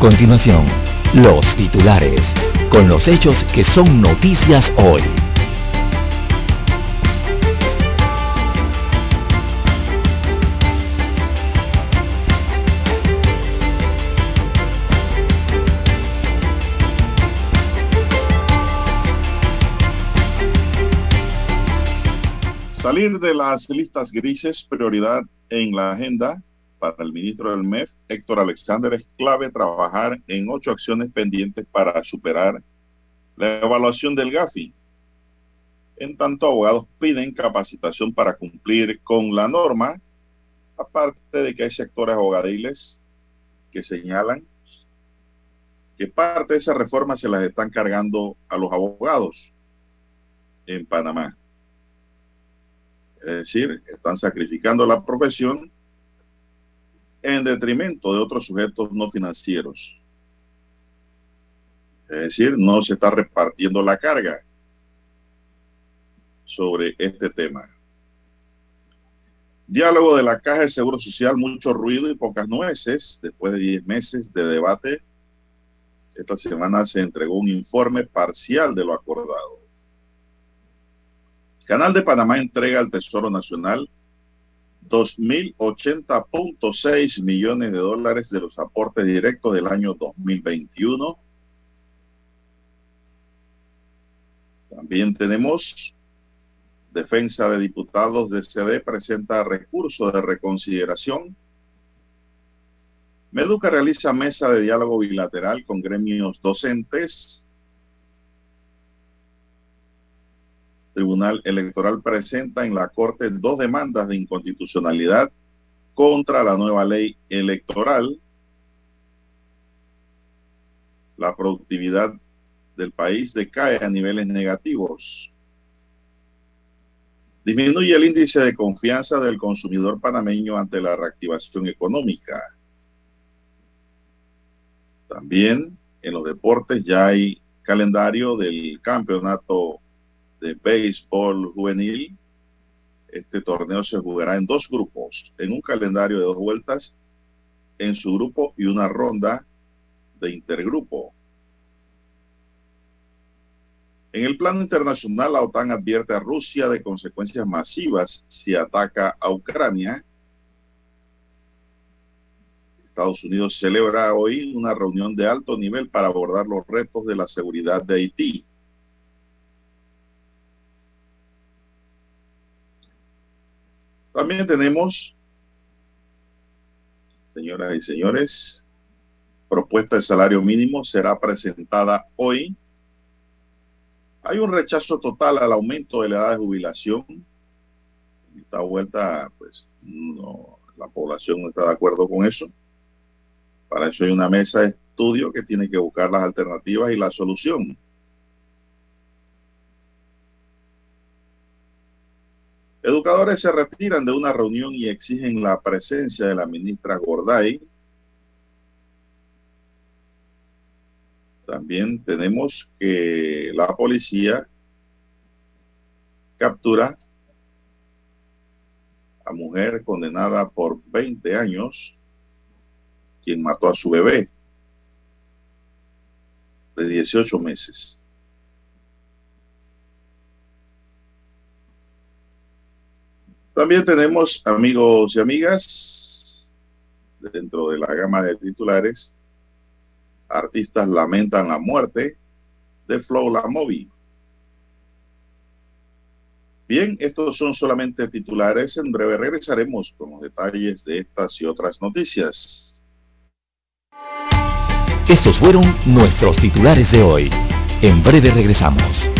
Continuación, los titulares, con los hechos que son noticias hoy. Salir de las listas grises, prioridad en la agenda para el ministro del MEF, Héctor Alexander, es clave trabajar en ocho acciones pendientes para superar la evaluación del GAFI. En tanto, abogados piden capacitación para cumplir con la norma, aparte de que hay sectores abogadiles que señalan que parte de esa reforma se las están cargando a los abogados en Panamá. Es decir, están sacrificando la profesión en detrimento de otros sujetos no financieros. Es decir, no se está repartiendo la carga sobre este tema. Diálogo de la Caja de Seguro Social, mucho ruido y pocas nueces. Después de 10 meses de debate, esta semana se entregó un informe parcial de lo acordado. Canal de Panamá entrega al Tesoro Nacional 2.080.6 millones de dólares de los aportes directos del año 2021. También tenemos defensa de diputados de CD presenta recurso de reconsideración. Meduca realiza mesa de diálogo bilateral con gremios docentes. Tribunal Electoral presenta en la Corte dos demandas de inconstitucionalidad contra la nueva ley electoral. La productividad del país decae a niveles negativos. Disminuye el índice de confianza del consumidor panameño ante la reactivación económica. También en los deportes ya hay calendario del campeonato de béisbol juvenil. Este torneo se jugará en dos grupos, en un calendario de dos vueltas en su grupo y una ronda de intergrupo. En el plano internacional, la OTAN advierte a Rusia de consecuencias masivas si ataca a Ucrania. Estados Unidos celebra hoy una reunión de alto nivel para abordar los retos de la seguridad de Haití. También tenemos, señoras y señores, propuesta de salario mínimo será presentada hoy. Hay un rechazo total al aumento de la edad de jubilación. Esta vuelta, pues, no, la población no está de acuerdo con eso. Para eso hay una mesa de estudio que tiene que buscar las alternativas y la solución. Educadores se retiran de una reunión y exigen la presencia de la ministra Gorday. También tenemos que la policía captura a mujer condenada por 20 años, quien mató a su bebé de 18 meses. También tenemos, amigos y amigas, dentro de la gama de titulares, artistas lamentan la muerte de Flow La Movi. Bien, estos son solamente titulares. En breve regresaremos con los detalles de estas y otras noticias. Estos fueron nuestros titulares de hoy. En breve regresamos.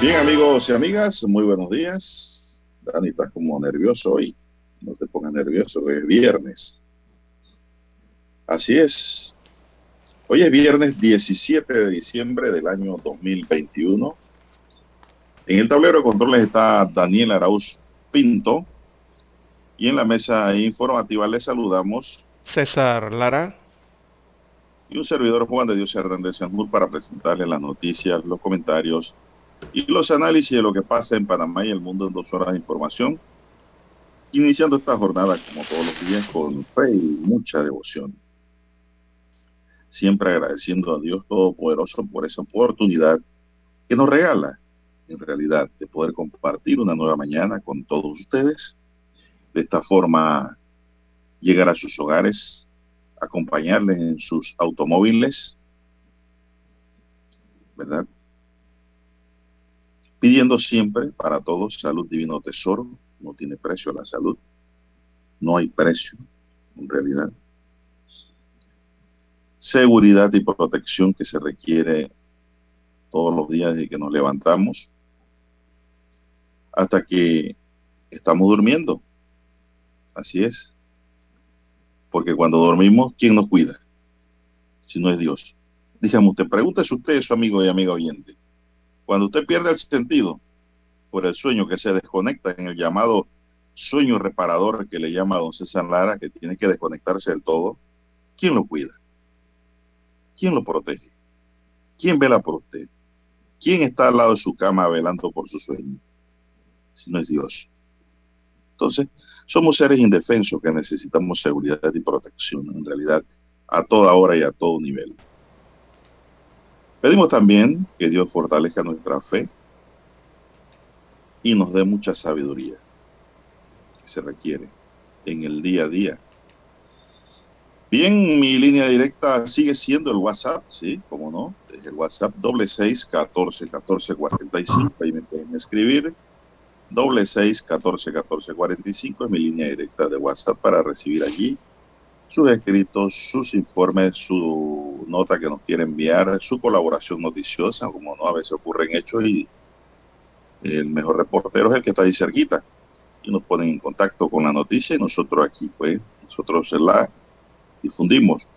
Bien amigos y amigas, muy buenos días. Dani, estás como nervioso hoy. No te pongas nervioso, hoy es viernes. Así es. Hoy es viernes 17 de diciembre del año 2021. En el tablero de controles está Daniel Arauz Pinto. Y en la mesa informativa le saludamos César Lara y un servidor Juan de Dios Hernández Sanjur para presentarle las noticias, los comentarios y los análisis de lo que pasa en Panamá y el mundo en dos horas de información, iniciando esta jornada como todos los días con fe y mucha devoción. Siempre agradeciendo a Dios Todopoderoso por esa oportunidad que nos regala, en realidad, de poder compartir una nueva mañana con todos ustedes. De esta forma, llegar a sus hogares, acompañarles en sus automóviles, ¿verdad? Pidiendo siempre para todos salud divino tesoro, no tiene precio la salud, no hay precio en realidad. Seguridad y protección que se requiere todos los días desde que nos levantamos hasta que estamos durmiendo. Así es. Porque cuando dormimos, ¿quién nos cuida? Si no es Dios. Dígame usted, pregúntese usted, su amigo y amiga oyente. Cuando usted pierde el sentido por el sueño que se desconecta en el llamado sueño reparador que le llama a don César Lara, que tiene que desconectarse del todo, ¿quién lo cuida? ¿Quién lo protege? ¿Quién vela por usted? ¿Quién está al lado de su cama velando por su sueño? Si no es Dios. Entonces, somos seres indefensos que necesitamos seguridad y protección, en realidad, a toda hora y a todo nivel. Pedimos también que Dios fortalezca nuestra fe y nos dé mucha sabiduría que se requiere en el día a día. Bien, mi línea directa sigue siendo el WhatsApp, sí, como no, es el WhatsApp doble seis catorce catorce cuarenta y cinco, ahí me pueden escribir. Doble seis catorce catorce cuarenta y cinco es mi línea directa de WhatsApp para recibir allí sus escritos, sus informes, su nota que nos quiere enviar, su colaboración noticiosa, como no a veces ocurren hechos y el mejor reportero es el que está ahí cerquita y nos ponen en contacto con la noticia y nosotros aquí pues nosotros la difundimos.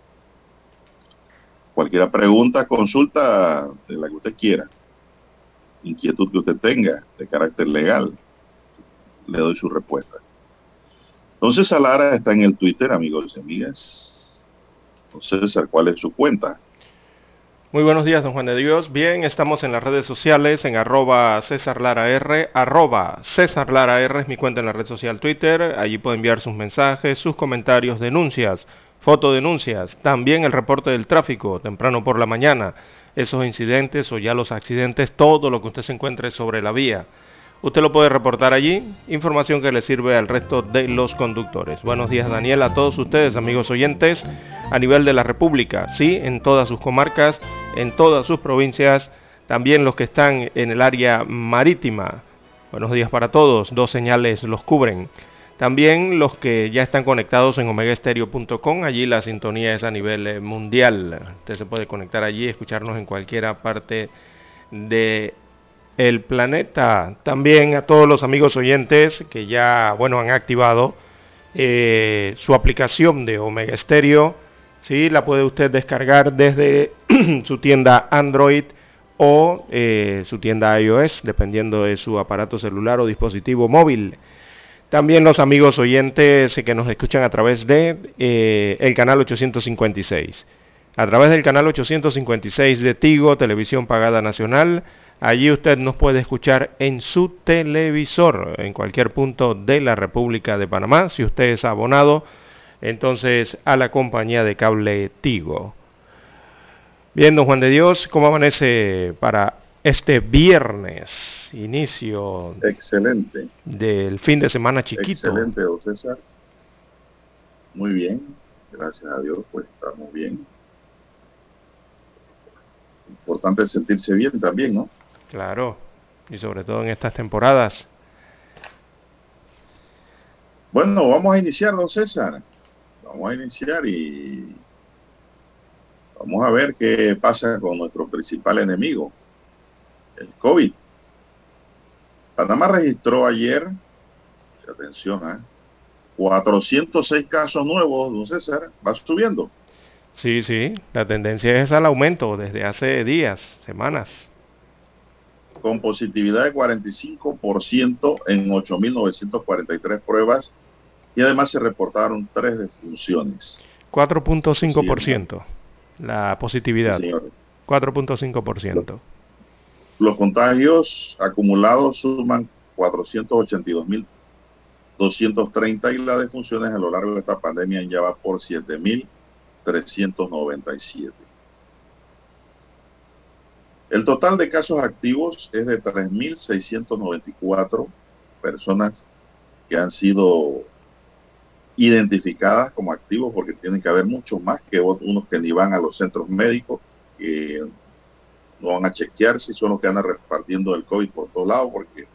Cualquier pregunta, consulta de la que usted quiera, inquietud que usted tenga de carácter legal, le doy su respuesta. Entonces Salara está en el Twitter, amigos y amigas. Entonces, César, ¿cuál es su cuenta? Muy buenos días, don Juan de Dios. Bien, estamos en las redes sociales, en arroba César R, arroba César Lara es mi cuenta en la red social Twitter. Allí puede enviar sus mensajes, sus comentarios, denuncias, fotodenuncias, también el reporte del tráfico temprano por la mañana, esos incidentes o ya los accidentes, todo lo que usted se encuentre sobre la vía. Usted lo puede reportar allí, información que le sirve al resto de los conductores. Buenos días Daniel, a todos ustedes amigos oyentes a nivel de la República, sí, en todas sus comarcas, en todas sus provincias, también los que están en el área marítima. Buenos días para todos, dos señales los cubren. También los que ya están conectados en omegaestereo.com, allí la sintonía es a nivel eh, mundial. Usted se puede conectar allí escucharnos en cualquier parte de el planeta. También a todos los amigos oyentes que ya, bueno, han activado eh, su aplicación de Omega Stereo. ¿sí? La puede usted descargar desde su tienda Android o eh, su tienda iOS, dependiendo de su aparato celular o dispositivo móvil. También los amigos oyentes que nos escuchan a través de eh, el canal 856. A través del canal 856 de Tigo, Televisión Pagada Nacional. Allí usted nos puede escuchar en su televisor, en cualquier punto de la República de Panamá. Si usted es abonado, entonces a la compañía de cable Tigo. Bien, don Juan de Dios, ¿cómo amanece para este viernes, inicio excelente del fin de semana chiquito. Excelente, don César. Muy bien, gracias a Dios, pues estamos bien. Importante sentirse bien también, ¿no? Claro, y sobre todo en estas temporadas. Bueno, vamos a iniciar, don César. Vamos a iniciar y vamos a ver qué pasa con nuestro principal enemigo, el COVID. Panamá registró ayer, atención, ¿eh? 406 casos nuevos, don César, va subiendo. Sí, sí, la tendencia es al aumento desde hace días, semanas. Con positividad de 45% en 8.943 pruebas y además se reportaron tres defunciones. 4.5% la positividad. Sí, 4.5%. Los contagios acumulados suman 482.230 y las defunciones a lo largo de esta pandemia ya va por 7.397. El total de casos activos es de 3.694 personas que han sido identificadas como activos porque tienen que haber muchos más que unos que ni van a los centros médicos, que no van a chequear si son los que andan repartiendo el COVID por todos lados, porque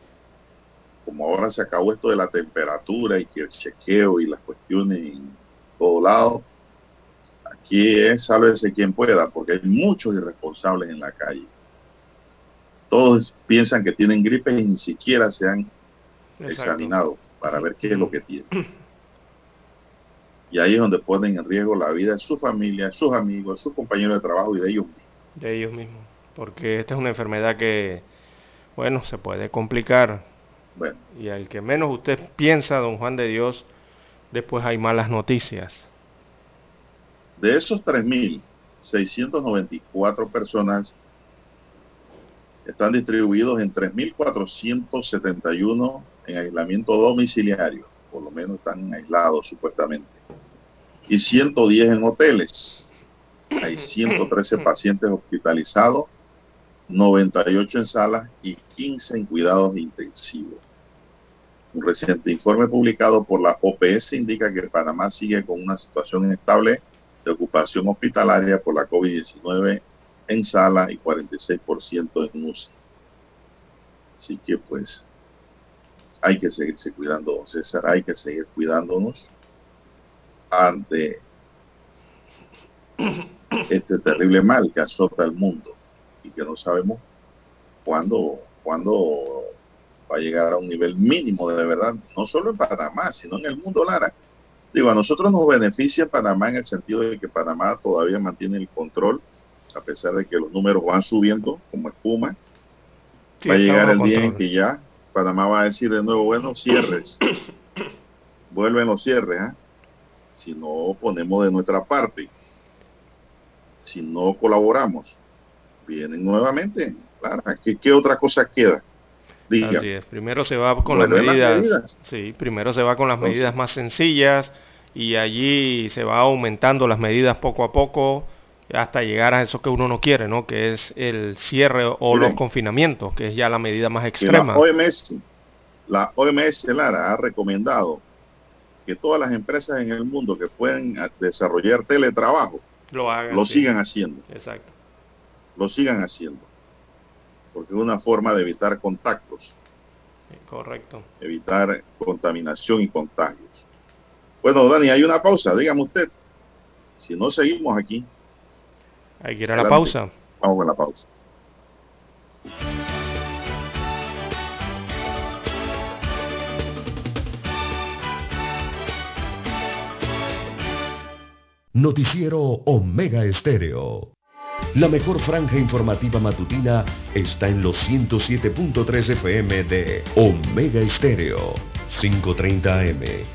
como ahora se acabó esto de la temperatura y que el chequeo y las cuestiones en todo lado, aquí es sálvese quien pueda, porque hay muchos irresponsables en la calle. Todos piensan que tienen gripe y ni siquiera se han examinado para ver qué es lo que tienen. Y ahí es donde ponen en riesgo la vida de su familia, sus amigos, sus compañeros de trabajo y de ellos mismos. De ellos mismos porque esta es una enfermedad que, bueno, se puede complicar. Bueno. Y al que menos usted piensa, don Juan de Dios, después hay malas noticias. De esos 3.694 personas, están distribuidos en 3.471 en aislamiento domiciliario, por lo menos están aislados supuestamente, y 110 en hoteles. Hay 113 pacientes hospitalizados 98 en salas y 15 en cuidados intensivos. Un reciente informe publicado por la OPS indica que Panamá sigue con una situación estable de ocupación hospitalaria por la COVID-19 en sala y 46% en UCI. Así que pues hay que seguirse cuidando, César, hay que seguir cuidándonos ante este terrible mal que azota al mundo y que no sabemos cuándo, cuándo va a llegar a un nivel mínimo de verdad, no solo en Panamá, sino en el mundo, Lara. Digo, a nosotros nos beneficia Panamá en el sentido de que Panamá todavía mantiene el control, a pesar de que los números van subiendo como espuma. va a llegar el día en que ya Panamá va a decir de nuevo, bueno, cierres. Vuelven los cierres, ¿eh? si no ponemos de nuestra parte, si no colaboramos vienen nuevamente. Claro, ¿qué, otra cosa queda? Así es. Primero se va con las medidas, Sí, primero se va con las medidas más sencillas y allí se va aumentando las medidas poco a poco hasta llegar a eso que uno no quiere, ¿no? Que es el cierre o los confinamientos, que es ya la medida más extrema. La OMS, la OMS Lara ha recomendado que todas las empresas en el mundo que pueden desarrollar teletrabajo lo, hagan, lo sigan haciendo. Exacto lo sigan haciendo, porque es una forma de evitar contactos. Correcto. Evitar contaminación y contagios. Bueno, Dani, hay una pausa, dígame usted. Si no seguimos aquí. Hay que ir a la pausa. Vamos a la pausa. Noticiero Omega Estéreo. La mejor franja informativa matutina está en los 107.3 FM de Omega Estéreo. 5.30 AM.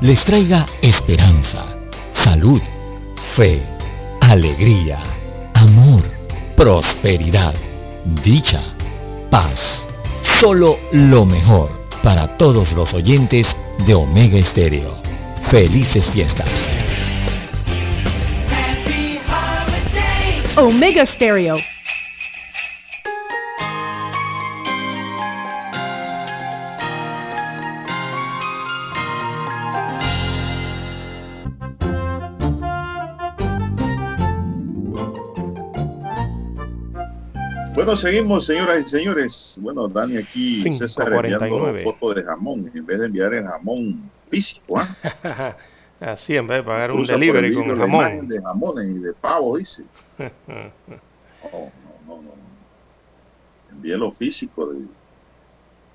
les traiga esperanza, salud, fe, alegría, amor, prosperidad, dicha, paz. Solo lo mejor para todos los oyentes de Omega Estéreo. Felices fiestas. Omega Stereo. Bueno, seguimos, señoras y señores. Bueno, Dani aquí, César enviando fotos de jamón, en vez de enviar el jamón físico. ¿ah? Así, en vez de pagar un delivery con jamón. De jamones y de pavo, dice. No, no, no, no. Envíe lo físico.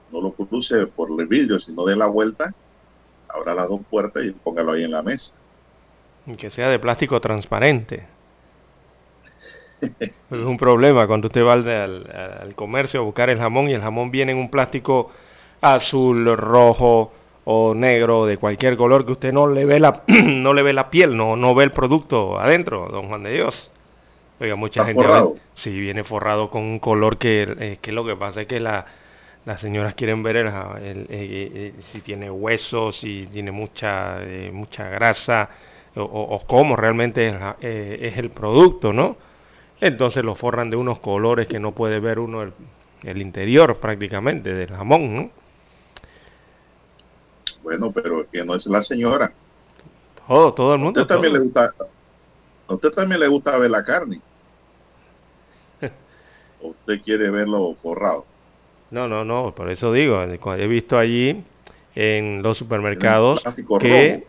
no lo cruce por el vidrio, sino de la vuelta. Abra las dos puertas y póngalo ahí en la mesa. Que sea de plástico transparente. Es un problema cuando usted va al, al, comercio a buscar el jamón y el jamón viene en un plástico azul, rojo o negro, de cualquier color que usted no le ve la, no le ve la piel, no, no ve el producto adentro, don Juan de Dios. Oiga, mucha gente si viene forrado con un color que, eh, que lo que pasa es que la, las señoras quieren ver el, el, eh, si tiene huesos, si tiene mucha, eh, mucha grasa o, o, cómo realmente es, es, el producto, ¿no? Entonces lo forran de unos colores que no puede ver uno el, el interior prácticamente del jamón, ¿no? Bueno, pero que no es la señora. Todo, todo el mundo. Usted también le gusta, a usted también le gusta ver la carne. ¿O usted quiere verlo forrado? No, no, no, por eso digo, he visto allí en los supermercados que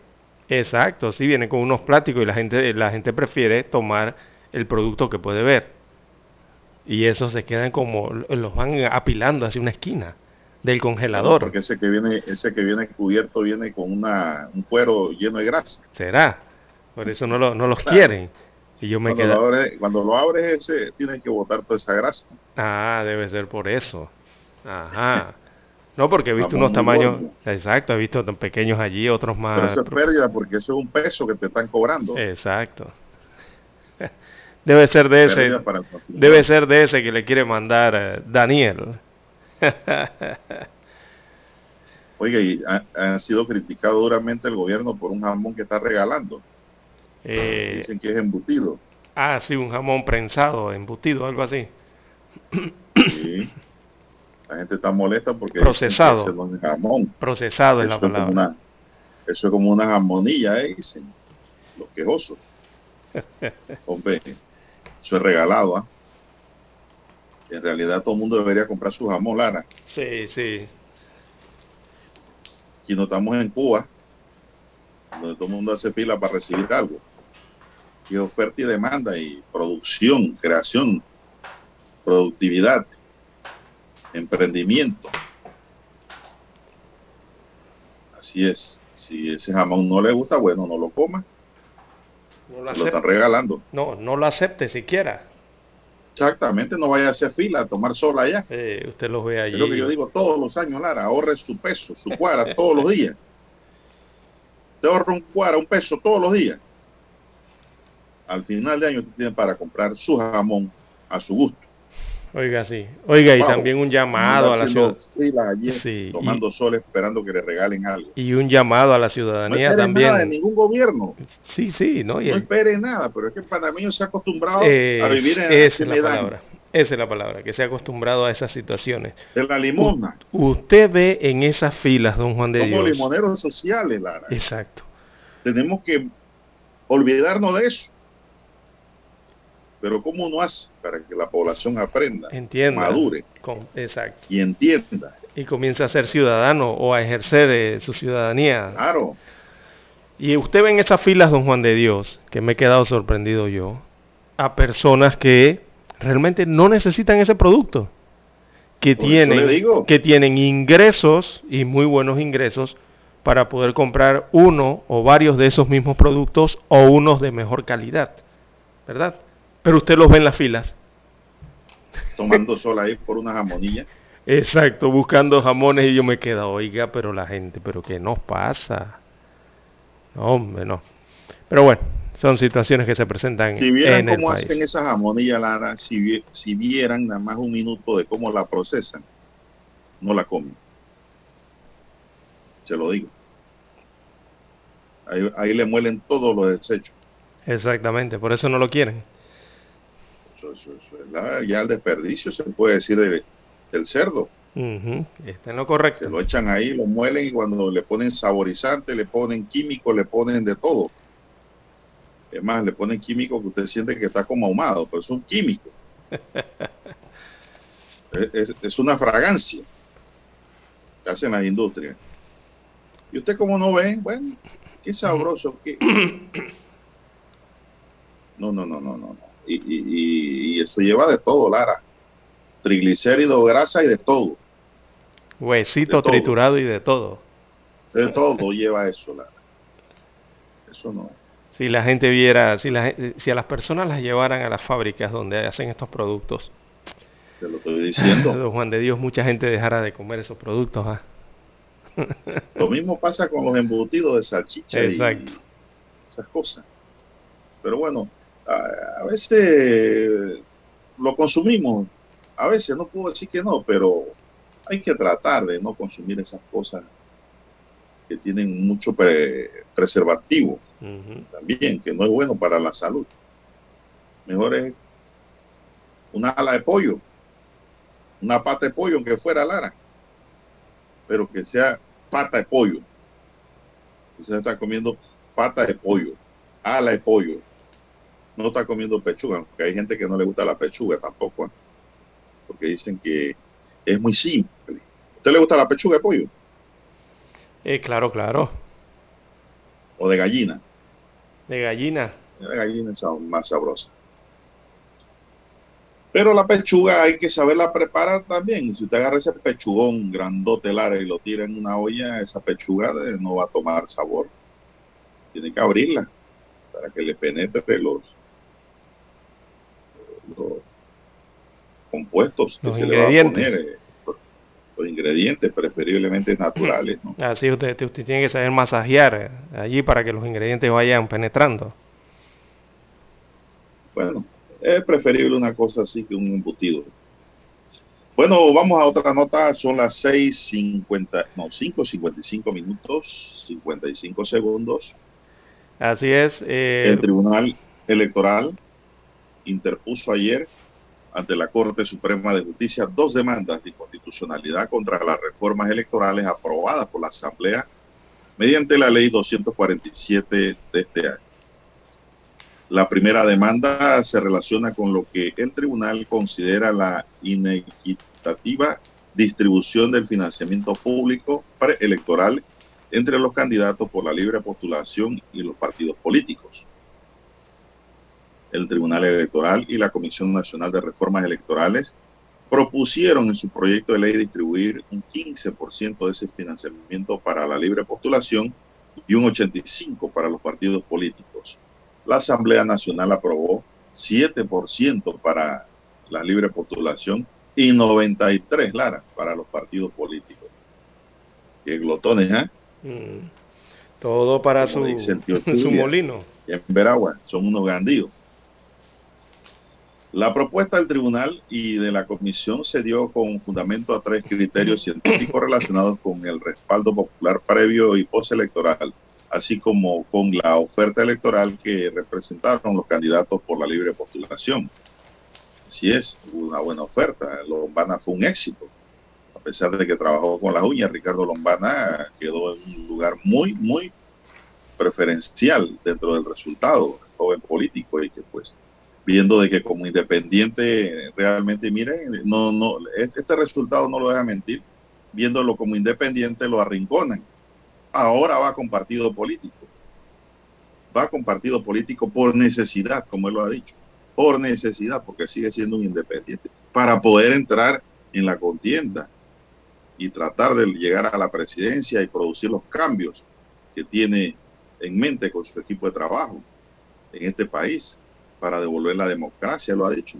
exacto, sí vienen con unos plásticos y la gente la gente prefiere tomar el producto que puede ver. Y eso se quedan como los van apilando hacia una esquina del congelador. porque ese que viene ese que viene cubierto viene con una un cuero lleno de grasa. ¿Será? Por eso no, lo, no los quieren. Y yo me cuando, lo abres, cuando lo abres, ese, tienes que botar toda esa grasa. Ah, debe ser por eso. Ajá. No, porque he visto unos tamaños, exacto, he visto tan pequeños allí, otros más. Pero eso es pérdida porque eso es un peso que te están cobrando. Exacto. Debe ser de ese, debe ser de ese que le quiere mandar Daniel. Oiga, y ha, sido criticado duramente el gobierno por un jamón que está regalando. Eh, Dicen que es embutido. Ah, sí, un jamón prensado, embutido, algo así. Sí. La gente está molesta porque procesado. es jamón. Procesado es la palabra. eso es como una jamonilla, ¿eh? dicen los quejosos. Hombre, eso es regalado, ¿ah? En realidad todo el mundo debería comprar su jamón, Lara. Sí, sí. Aquí no estamos en Cuba, donde todo el mundo hace fila para recibir algo. Y oferta y demanda y producción, creación, productividad, emprendimiento. Así es. Si ese jamón no le gusta, bueno, no lo coma. No lo, lo están regalando. No, no lo acepte siquiera. Exactamente, no vaya a hacer fila a tomar sol allá. Eh, usted los ve allí. Es lo que yo digo todos los años, Lara, ahorre su peso, su cuara todos los días. Te ahorra un cuara, un peso todos los días. Al final de año usted tiene para comprar su jamón a su gusto. Oiga, sí. Oiga, y también un llamado a la ciudadanía. Sí, tomando sol esperando que le regalen algo. Y un llamado a la ciudadanía no también. Nada de ningún gobierno. Sí, sí, no. no espere nada, pero es que el panameño se ha acostumbrado a vivir en esa es la palabra. Esa es la palabra, que se ha acostumbrado a esas situaciones. De la limona. usted ve en esas filas, don Juan de Dios. Como limoneros sociales, Lara. Exacto. Tenemos que olvidarnos de eso. Pero ¿cómo no hace para que la población aprenda, entienda, madure exacto. y entienda? Y comience a ser ciudadano o a ejercer eh, su ciudadanía. Claro. Y usted ve en esas filas, don Juan de Dios, que me he quedado sorprendido yo, a personas que realmente no necesitan ese producto, que, tienen, que tienen ingresos y muy buenos ingresos para poder comprar uno o varios de esos mismos productos o unos de mejor calidad, ¿verdad? Pero usted los ve en las filas. Tomando sol ahí por una jamonilla. Exacto, buscando jamones y yo me quedo, oiga, pero la gente, pero ¿qué nos pasa? No, hombre, no. Pero bueno, son situaciones que se presentan. Si vieran cómo hacen esa jamonilla, Lara, si, si vieran nada más un minuto de cómo la procesan, no la comen. Se lo digo. Ahí, ahí le muelen todos los desechos. Exactamente, por eso no lo quieren ya el desperdicio, se puede decir, del, cerdo. Está en lo correcto. Se lo echan ahí, lo muelen y cuando le ponen saborizante, le ponen químico, le ponen de todo. Es más, le ponen químico que usted siente que está como ahumado, pero es un químico. es, una fragancia que hacen las industrias. Y usted como no ve, bueno, qué sabroso. Qué... No, no, no, no, no y, eso lleva de todo, Lara. Triglicérido, grasa y de todo. Huesito triturado y de todo. De todo lleva eso, Lara. Eso no. Si la gente viera, si, la, si a las personas las llevaran a las fábricas donde hacen estos productos. Te lo estoy diciendo. Juan de Dios, mucha gente dejara de comer esos productos. ¿ah? Lo mismo pasa con los embutidos de salchicha Exacto. y esas cosas. Pero bueno, a, veces lo consumimos, a veces no puedo decir que no, pero hay que tratar de no consumir esas cosas que tienen mucho preservativo también, que no es bueno para la salud. Mejor es una ala de pollo, una pata de pollo, aunque fuera Lara, pero que sea pata de pollo. Usted está comiendo pata de pollo, ala de pollo, no está comiendo pechuga, aunque hay gente que no le gusta la pechuga tampoco, ¿eh? porque dicen que es muy simple. ¿Usted le gusta la pechuga de pollo? Eh, claro, claro. ¿O de gallina? De gallina. De gallina es más sabrosa. Pero la pechuga hay que saberla preparar también. Si usted agarra ese pechugón grandote, lara y lo tira en una olla, esa pechuga no va a tomar sabor. Tiene que abrirla para que le penetre los, los compuestos que se le va a poner. Eh, los ingredientes preferiblemente naturales. ¿no? Así usted, usted tiene que saber masajear allí para que los ingredientes vayan penetrando. Bueno, es preferible una cosa así que un embutido. Bueno, vamos a otra nota. Son las 6.50, no, 5.55 minutos, 55 segundos. Así es. Eh, el Tribunal Electoral interpuso ayer ante la Corte Suprema de Justicia dos demandas de inconstitucionalidad contra las reformas electorales aprobadas por la Asamblea mediante la Ley 247 de este año. La primera demanda se relaciona con lo que el tribunal considera la inequitativa distribución del financiamiento público preelectoral entre los candidatos por la libre postulación y los partidos políticos. El Tribunal Electoral y la Comisión Nacional de Reformas Electorales propusieron en su proyecto de ley distribuir un 15% de ese financiamiento para la libre postulación y un 85% para los partidos políticos la Asamblea Nacional aprobó 7% para la libre postulación y 93, Lara, para los partidos políticos. Qué glotones, ¿eh? Mm. Todo para su, su molino. en Veragua, son unos gandíos. La propuesta del tribunal y de la comisión se dio con fundamento a tres criterios científicos relacionados con el respaldo popular previo y postelectoral así como con la oferta electoral que representaron los candidatos por la libre postulación. Así es, una buena oferta. Lombana fue un éxito. A pesar de que trabajó con las uñas, Ricardo Lombana quedó en un lugar muy, muy preferencial dentro del resultado, joven político, y que pues viendo de que como independiente realmente, miren, no, no, este resultado no lo deja mentir, viéndolo como independiente lo arrinconan ahora va con partido político. Va con partido político por necesidad, como él lo ha dicho. Por necesidad, porque sigue siendo un independiente. Para poder entrar en la contienda y tratar de llegar a la presidencia y producir los cambios que tiene en mente con su equipo de trabajo en este país para devolver la democracia, lo ha dicho.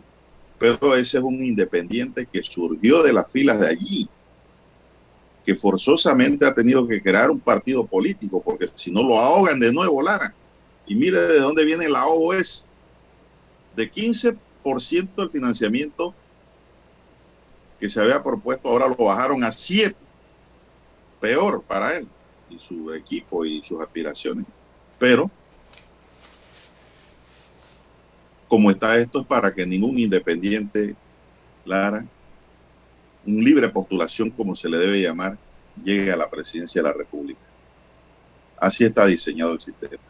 Pero ese es un independiente que surgió de las filas de allí, que forzosamente ha tenido que crear un partido político, porque si no lo ahogan de nuevo, Lara. Y mire de dónde viene la OS. De 15% del financiamiento que se había propuesto, ahora lo bajaron a 7. Peor para él y su equipo y sus aspiraciones. Pero, como está esto, es para que ningún independiente, Lara, un libre postulación, como se le debe llamar, llegue a la presidencia de la República. Así está diseñado el sistema.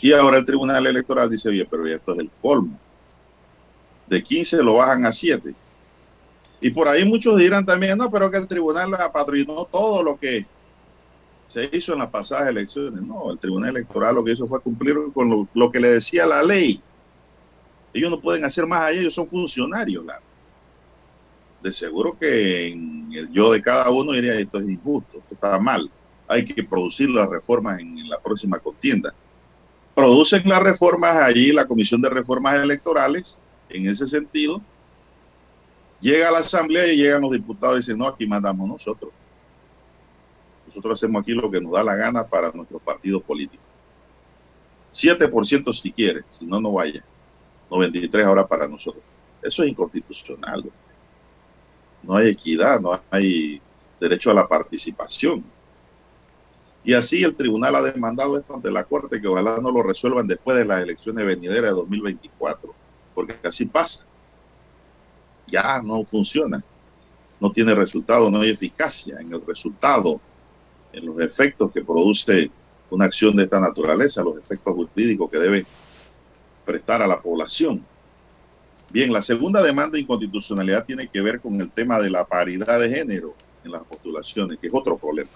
Y ahora el Tribunal Electoral dice, bien, pero esto es el colmo. De 15 lo bajan a 7. Y por ahí muchos dirán también, no, pero que el tribunal apadrinó todo lo que se hizo en las pasadas elecciones. No, el Tribunal Electoral lo que hizo fue cumplir con lo que le decía la ley. Ellos no pueden hacer más allá, ellos son funcionarios. De seguro que en el yo de cada uno diría esto es injusto, esto está mal, hay que producir las reformas en, la próxima contienda. Producen las reformas allí la Comisión de Reformas Electorales, en ese sentido, llega a la Asamblea y llegan los diputados y dicen, no, aquí mandamos nosotros. Nosotros hacemos aquí lo que nos da la gana para nuestros partidos políticos. 7% si quiere, si no, no vaya. 93 ahora para nosotros. Eso es inconstitucional no hay equidad, no hay derecho a la participación. Y así el tribunal ha demandado esto ante la Corte, que ojalá no lo resuelvan después de las elecciones venideras de 2024, porque así pasa. Ya no funciona, no tiene resultado, no hay eficacia en el resultado, en los efectos que produce una acción de esta naturaleza, los efectos jurídicos que debe prestar a la población. Bien, la segunda demanda de inconstitucionalidad tiene que ver con el tema de la paridad de género en las postulaciones, que es otro problema.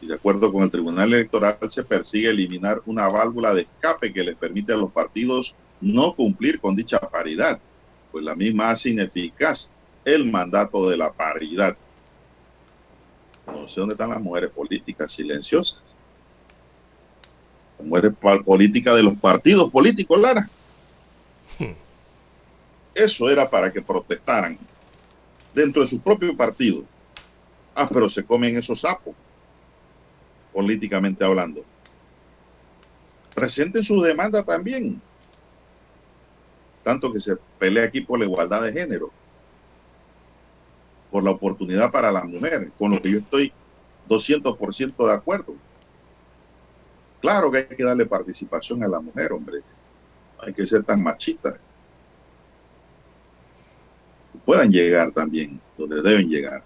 Y de acuerdo con el Tribunal Electoral se persigue eliminar una válvula de escape que les permite a los partidos no cumplir con dicha paridad, pues la misma hace ineficaz el mandato de la paridad. No sé dónde están las mujeres políticas silenciosas. Las mujeres políticas de los partidos políticos, Lara. Eso era para que protestaran dentro de su propio partido Ah, pero se comen esos sapos, políticamente hablando. Presenten sus demandas también. Tanto que se pelea aquí por la igualdad de género, por la oportunidad para la mujer, con lo que yo estoy 200% de acuerdo. Claro que hay que darle participación a la mujer, hombre. Hay que ser tan machista. Puedan llegar también donde deben llegar.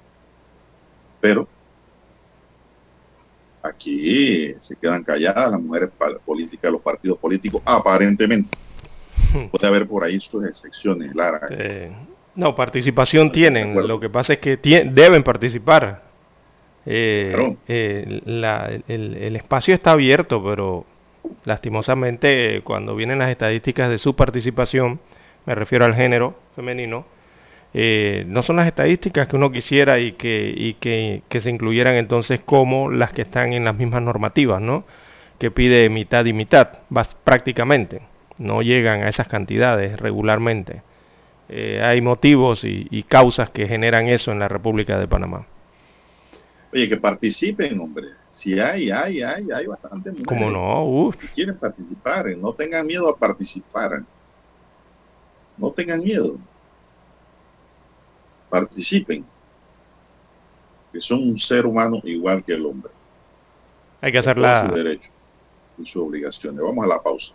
Pero aquí se quedan calladas las mujeres políticas, los partidos políticos, aparentemente. Puede haber por ahí sus excepciones, Lara. no, participación tienen. Lo que pasa es que deben participar. Eh, eh, el, espacio está abierto, pero lastimosamente cuando vienen las estadísticas de su participación, me refiero al género femenino, eh, no son las estadísticas que uno quisiera y, que, que, se incluyeran entonces como las que están en las mismas normativas, ¿no? Que pide mitad y mitad, prácticamente. No llegan a esas cantidades regularmente. hay motivos y causas que generan eso en la República de Panamá. Oye, que participen, hombre. Si hay, hay, hay, hay bastante mujeres. ¿Cómo no? quieren participar, no tengan miedo a participar. No tengan miedo. Participen. Que son un ser humano igual que el hombre. Hay que hacer la... Su derecho y sus obligaciones. Vamos a la pausa.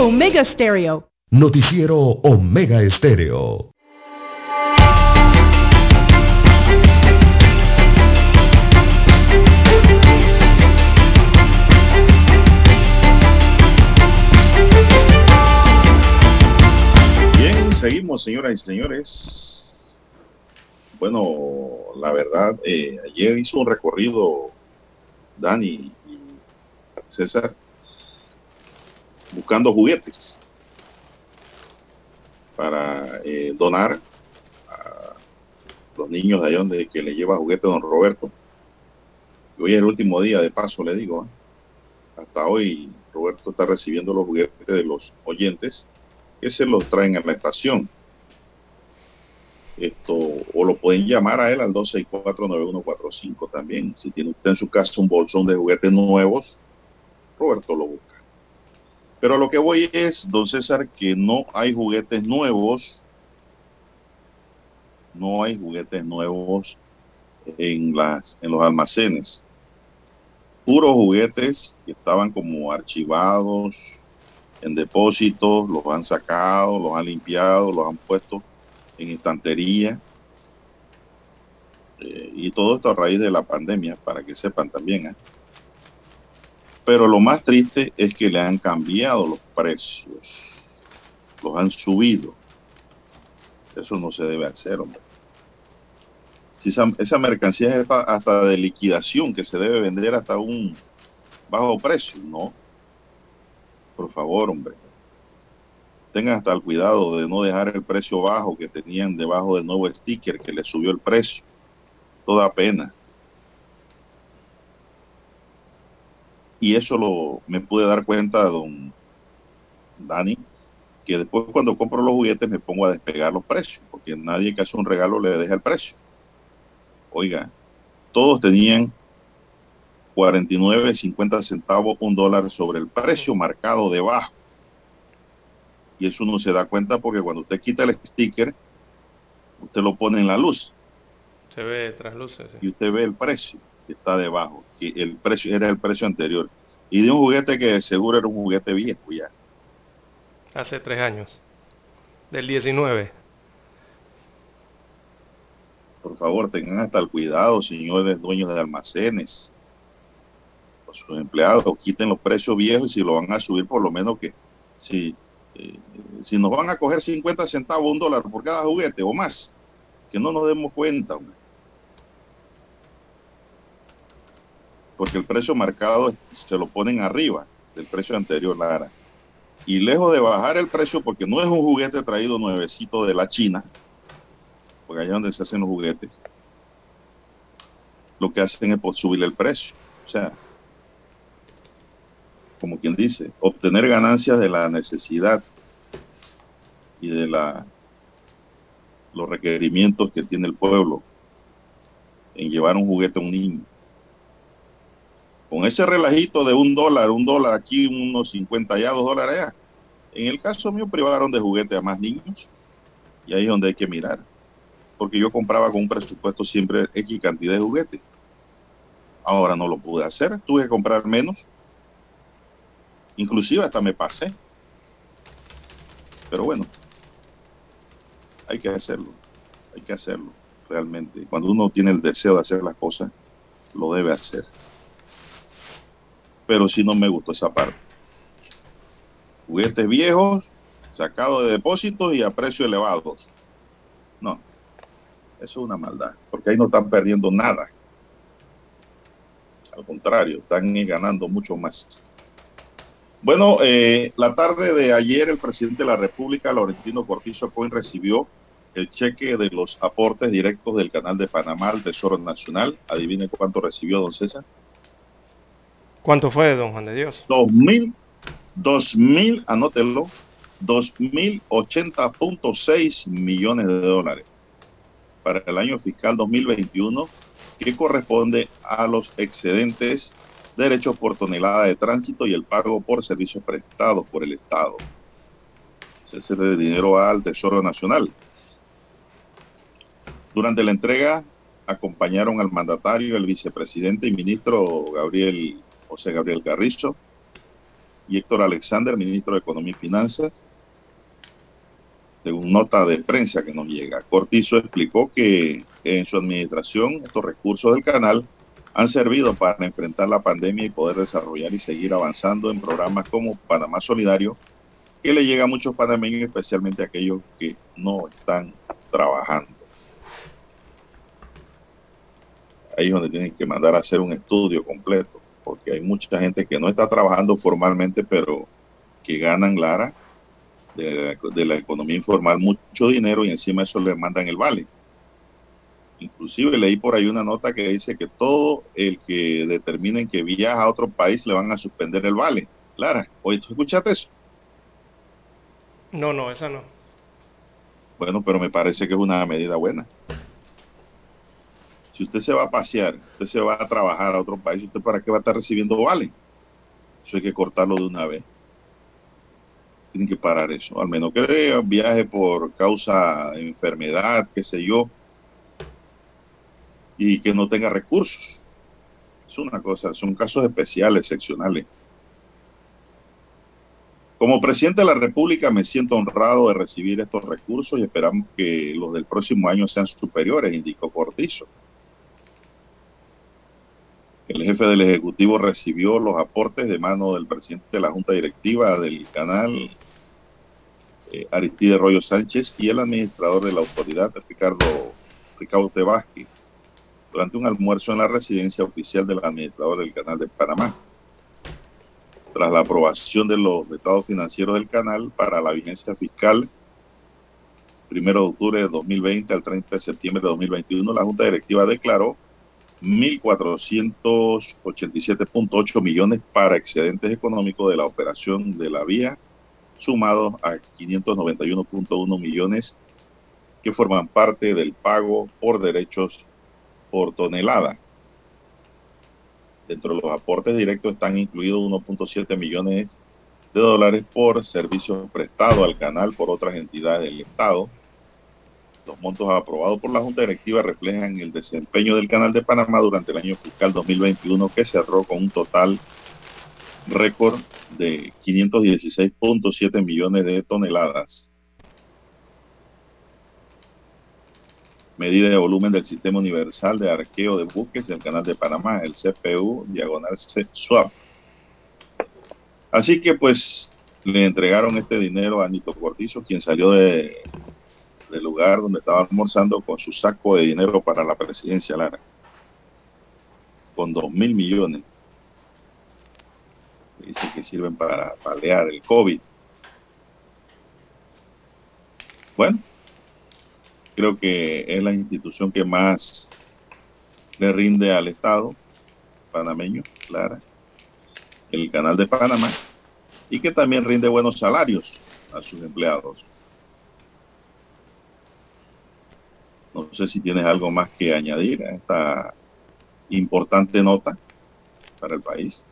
Omega Stereo. Noticiero Omega Estéreo. Bien, seguimos, señoras y señores. Bueno, la verdad, eh, ayer hizo un recorrido Dani y César buscando juguetes para eh, donar a los niños de allá donde que le lleva juguete don Roberto. Y hoy es el último día, de paso le digo. ¿eh? Hasta hoy Roberto está recibiendo los juguetes de los oyentes que se los traen a la estación. Esto, o lo pueden llamar a él al 264-9145 también. Si tiene usted en su casa un bolsón de juguetes nuevos, Roberto lo busca. Pero lo que voy es, don César, que no hay juguetes nuevos. No hay juguetes nuevos en, las, en los almacenes. Puros juguetes que estaban como archivados en depósitos, los han sacado, los han limpiado, los han puesto en estantería. Eh, y todo esto a raíz de la pandemia, para que sepan también. ¿eh? Pero lo más triste es que le han cambiado los precios, los han subido. Eso no se debe hacer, hombre. Si esa, mercancía es hasta, de liquidación, que se debe vender hasta un bajo precio, no. Por favor, hombre. Tengan hasta el cuidado de no dejar el precio bajo que tenían debajo del nuevo sticker que le subió el precio. Toda pena. Y eso lo me pude dar cuenta, don Dani, que después cuando compro los juguetes me pongo a despegar los precios, porque nadie que hace un regalo le deja el precio. Oiga, todos tenían 49, 50 centavos, un dólar sobre el precio marcado debajo. Y eso uno se da cuenta porque cuando usted quita el sticker, usted lo pone en la luz. Se ve tras luces. Sí. Y usted ve el precio está debajo, que el precio era el precio anterior. Y de un juguete que seguro era un juguete viejo ya. Hace tres años. Del 19. Por favor, tengan hasta el cuidado, señores dueños de almacenes. Los sus empleados quiten los precios viejos y si lo van a subir, por lo menos que si, eh, si nos van a coger 50 centavos, un dólar por cada juguete o más, que no nos demos cuenta, hombre. Porque el precio marcado se lo ponen arriba del precio anterior, Lara. Y lejos de bajar el precio, porque no es un juguete traído nuevecito de la China, porque allá donde se hacen los juguetes, lo que hacen es subir el precio. O sea, como quien dice, obtener ganancias de la necesidad y de la, los requerimientos que tiene el pueblo en llevar un juguete a un niño con ese relajito de un dólar, un dólar aquí, unos 50 ya, dos dólares allá. En el caso mío privaron de juguete a más niños y ahí es donde hay que mirar. Porque yo compraba con un presupuesto siempre X cantidad de juguetes. Ahora no lo pude hacer, tuve que comprar menos. Inclusive hasta me pasé. Pero bueno, hay que hacerlo, hay que hacerlo realmente. Cuando uno tiene el deseo de hacer las cosas, lo debe hacer pero sí no me gustó esa parte. Juguetes viejos, sacados de depósitos y a precios elevados. No, eso es una maldad, porque ahí no están perdiendo nada. Al contrario, están ganando mucho más. Bueno, eh, la tarde de ayer el presidente de la República, Laurentino Cortizo Coin, recibió el cheque de los aportes directos del canal de Panamá al Tesoro Nacional. Adivine cuánto recibió, don César. ¿Cuánto fue, don Juan de Dios? Dos mil, dos mil, anótelo, dos mil ochenta punto seis millones de dólares para el año fiscal 2021, que corresponde a los excedentes derechos por tonelada de tránsito y el pago por servicios prestados por el Estado. Ese dinero va al Tesoro Nacional. Durante la entrega acompañaron al mandatario, el vicepresidente y ministro Gabriel José Gabriel Carrizo y Héctor Alexander, ministro de Economía y Finanzas. Según nota de prensa que nos llega, Cortizo explicó que en su administración estos recursos del canal han servido para enfrentar la pandemia y poder desarrollar y seguir avanzando en programas como Panamá Solidario, que le llega a muchos panameños, especialmente a aquellos que no están trabajando. Ahí es donde tienen que mandar a hacer un estudio completo, porque hay mucha gente que no está trabajando formalmente, pero que ganan, Lara, de la, de la economía informal mucho dinero y encima eso le mandan el vale. Inclusive leí por ahí una nota que dice que todo el que determinen que viaja a otro país le van a suspender el vale. Lara, oye, ¿tú escuchaste eso? No, no, esa no. Bueno, pero me parece que es una medida buena. Si usted se va a pasear, usted se va a trabajar a otro país, ¿usted para qué va a estar recibiendo vale? Eso hay que cortarlo de una vez. Tienen que parar eso. Al menos que viaje por causa de enfermedad, qué sé yo, y que no tenga recursos. Es una cosa, son casos especiales, excepcionales. Como presidente de la República me siento honrado de recibir estos recursos y esperamos que los del próximo año sean superiores, indicó Cortizo. El jefe del Ejecutivo recibió los aportes de mano del presidente de la Junta Directiva del canal, eh, Aristide Rollo Sánchez, y el administrador de la autoridad, Ricardo, Ricardo Tebasqui durante un almuerzo en la residencia oficial del administrador del Canal de Panamá. Tras la aprobación de los estados financieros del canal para la vigencia fiscal 1 de octubre de 2020 al 30 de septiembre de 2021, la Junta Directiva declaró 1.487.8 millones para excedentes económicos de la operación de la vía, sumados a 591.1 millones que forman parte del pago por derechos por tonelada. Dentro de los aportes directos están incluidos 1.7 millones de dólares por servicios prestados al canal por otras entidades del Estado. Los montos aprobados por la Junta Directiva reflejan el desempeño del Canal de Panamá durante el año fiscal 2021 que cerró con un total récord de 516.7 millones de toneladas medida de volumen del Sistema Universal de Arqueo de Buques del Canal de Panamá, el CPU, diagonal SWAP. Así que pues le entregaron este dinero a Nito Cortizo, quien salió de, del lugar donde estaba almorzando con su saco de dinero para la presidencia Lara, con dos mil millones. Dice que sirven para paliar el COVID. Bueno, creo que es la institución que más le rinde al Estado panameño, Clara, el Canal de Panamá, y que también rinde buenos salarios a sus empleados. No sé si tienes algo más que añadir a esta importante nota para el país.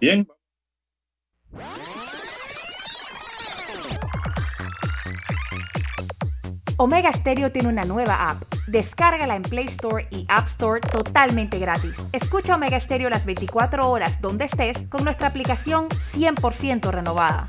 Bien. Omega Stereo tiene una nueva app. Descárgala en Play Store y App Store totalmente gratis. Escucha Omega Stereo las 24 horas donde estés con nuestra aplicación 100% renovada.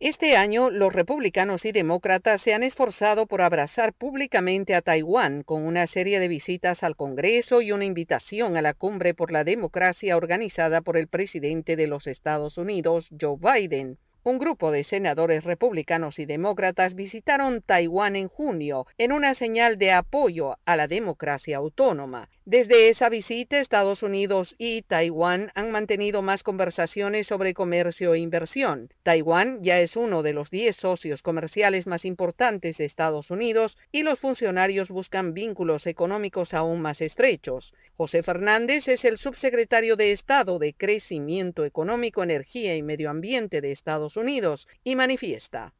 Este año, los republicanos y demócratas se han esforzado por abrazar públicamente a Taiwán con una serie de visitas al Congreso y una invitación a la cumbre por la democracia organizada por el presidente de los Estados Unidos, Joe Biden. Un grupo de senadores republicanos y demócratas visitaron Taiwán en junio en una señal de apoyo a la democracia autónoma. Desde esa visita, Estados Unidos y Taiwán han mantenido más conversaciones sobre comercio e inversión. Taiwán ya es uno de los 10 socios comerciales más importantes de Estados Unidos y los funcionarios buscan vínculos económicos aún más estrechos. José Fernández es el subsecretario de Estado de Crecimiento Económico, Energía y Medio Ambiente de Estados Unidos y manifiesta.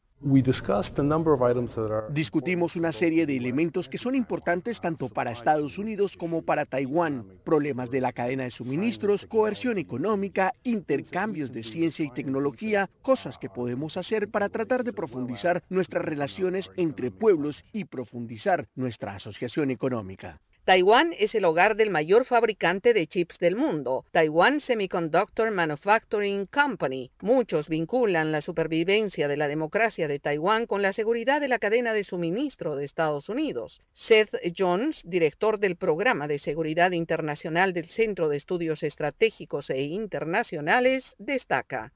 Discutimos una serie de elementos que son importantes tanto para Estados Unidos como para Taiwán. Problemas de la cadena de suministros, coerción económica, intercambios de ciencia y tecnología, cosas que podemos hacer para tratar de profundizar nuestras relaciones entre pueblos y profundizar nuestra asociación económica. Taiwán es el hogar del mayor fabricante de chips del mundo, Taiwan Semiconductor Manufacturing Company. Muchos vinculan la supervivencia de la democracia de Taiwán con la seguridad de la cadena de suministro de Estados Unidos. Seth Jones, director del Programa de Seguridad Internacional del Centro de Estudios Estratégicos e Internacionales, destaca.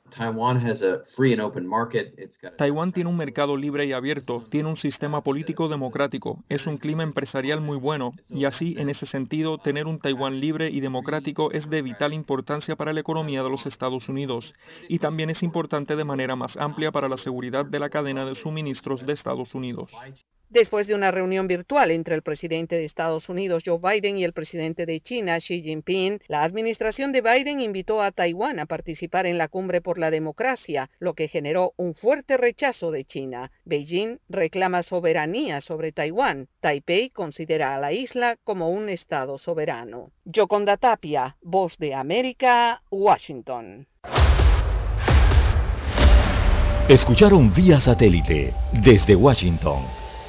Taiwán tiene un mercado libre y abierto, tiene un sistema político democrático, es un clima empresarial muy bueno y así en ese sentido, tener un Taiwán libre y democrático es de vital importancia para la economía de los Estados Unidos y también es importante de manera más amplia para la seguridad de la cadena de suministros de Estados Unidos. Después de una reunión virtual entre el presidente de Estados Unidos, Joe Biden, y el presidente de China, Xi Jinping, la administración de Biden invitó a Taiwán a participar en la cumbre por la democracia, lo que generó un fuerte rechazo de China. Beijing reclama soberanía sobre Taiwán. Taipei considera a la isla como un estado soberano. Yoconda Tapia, Voz de América, Washington. Escucharon vía satélite desde Washington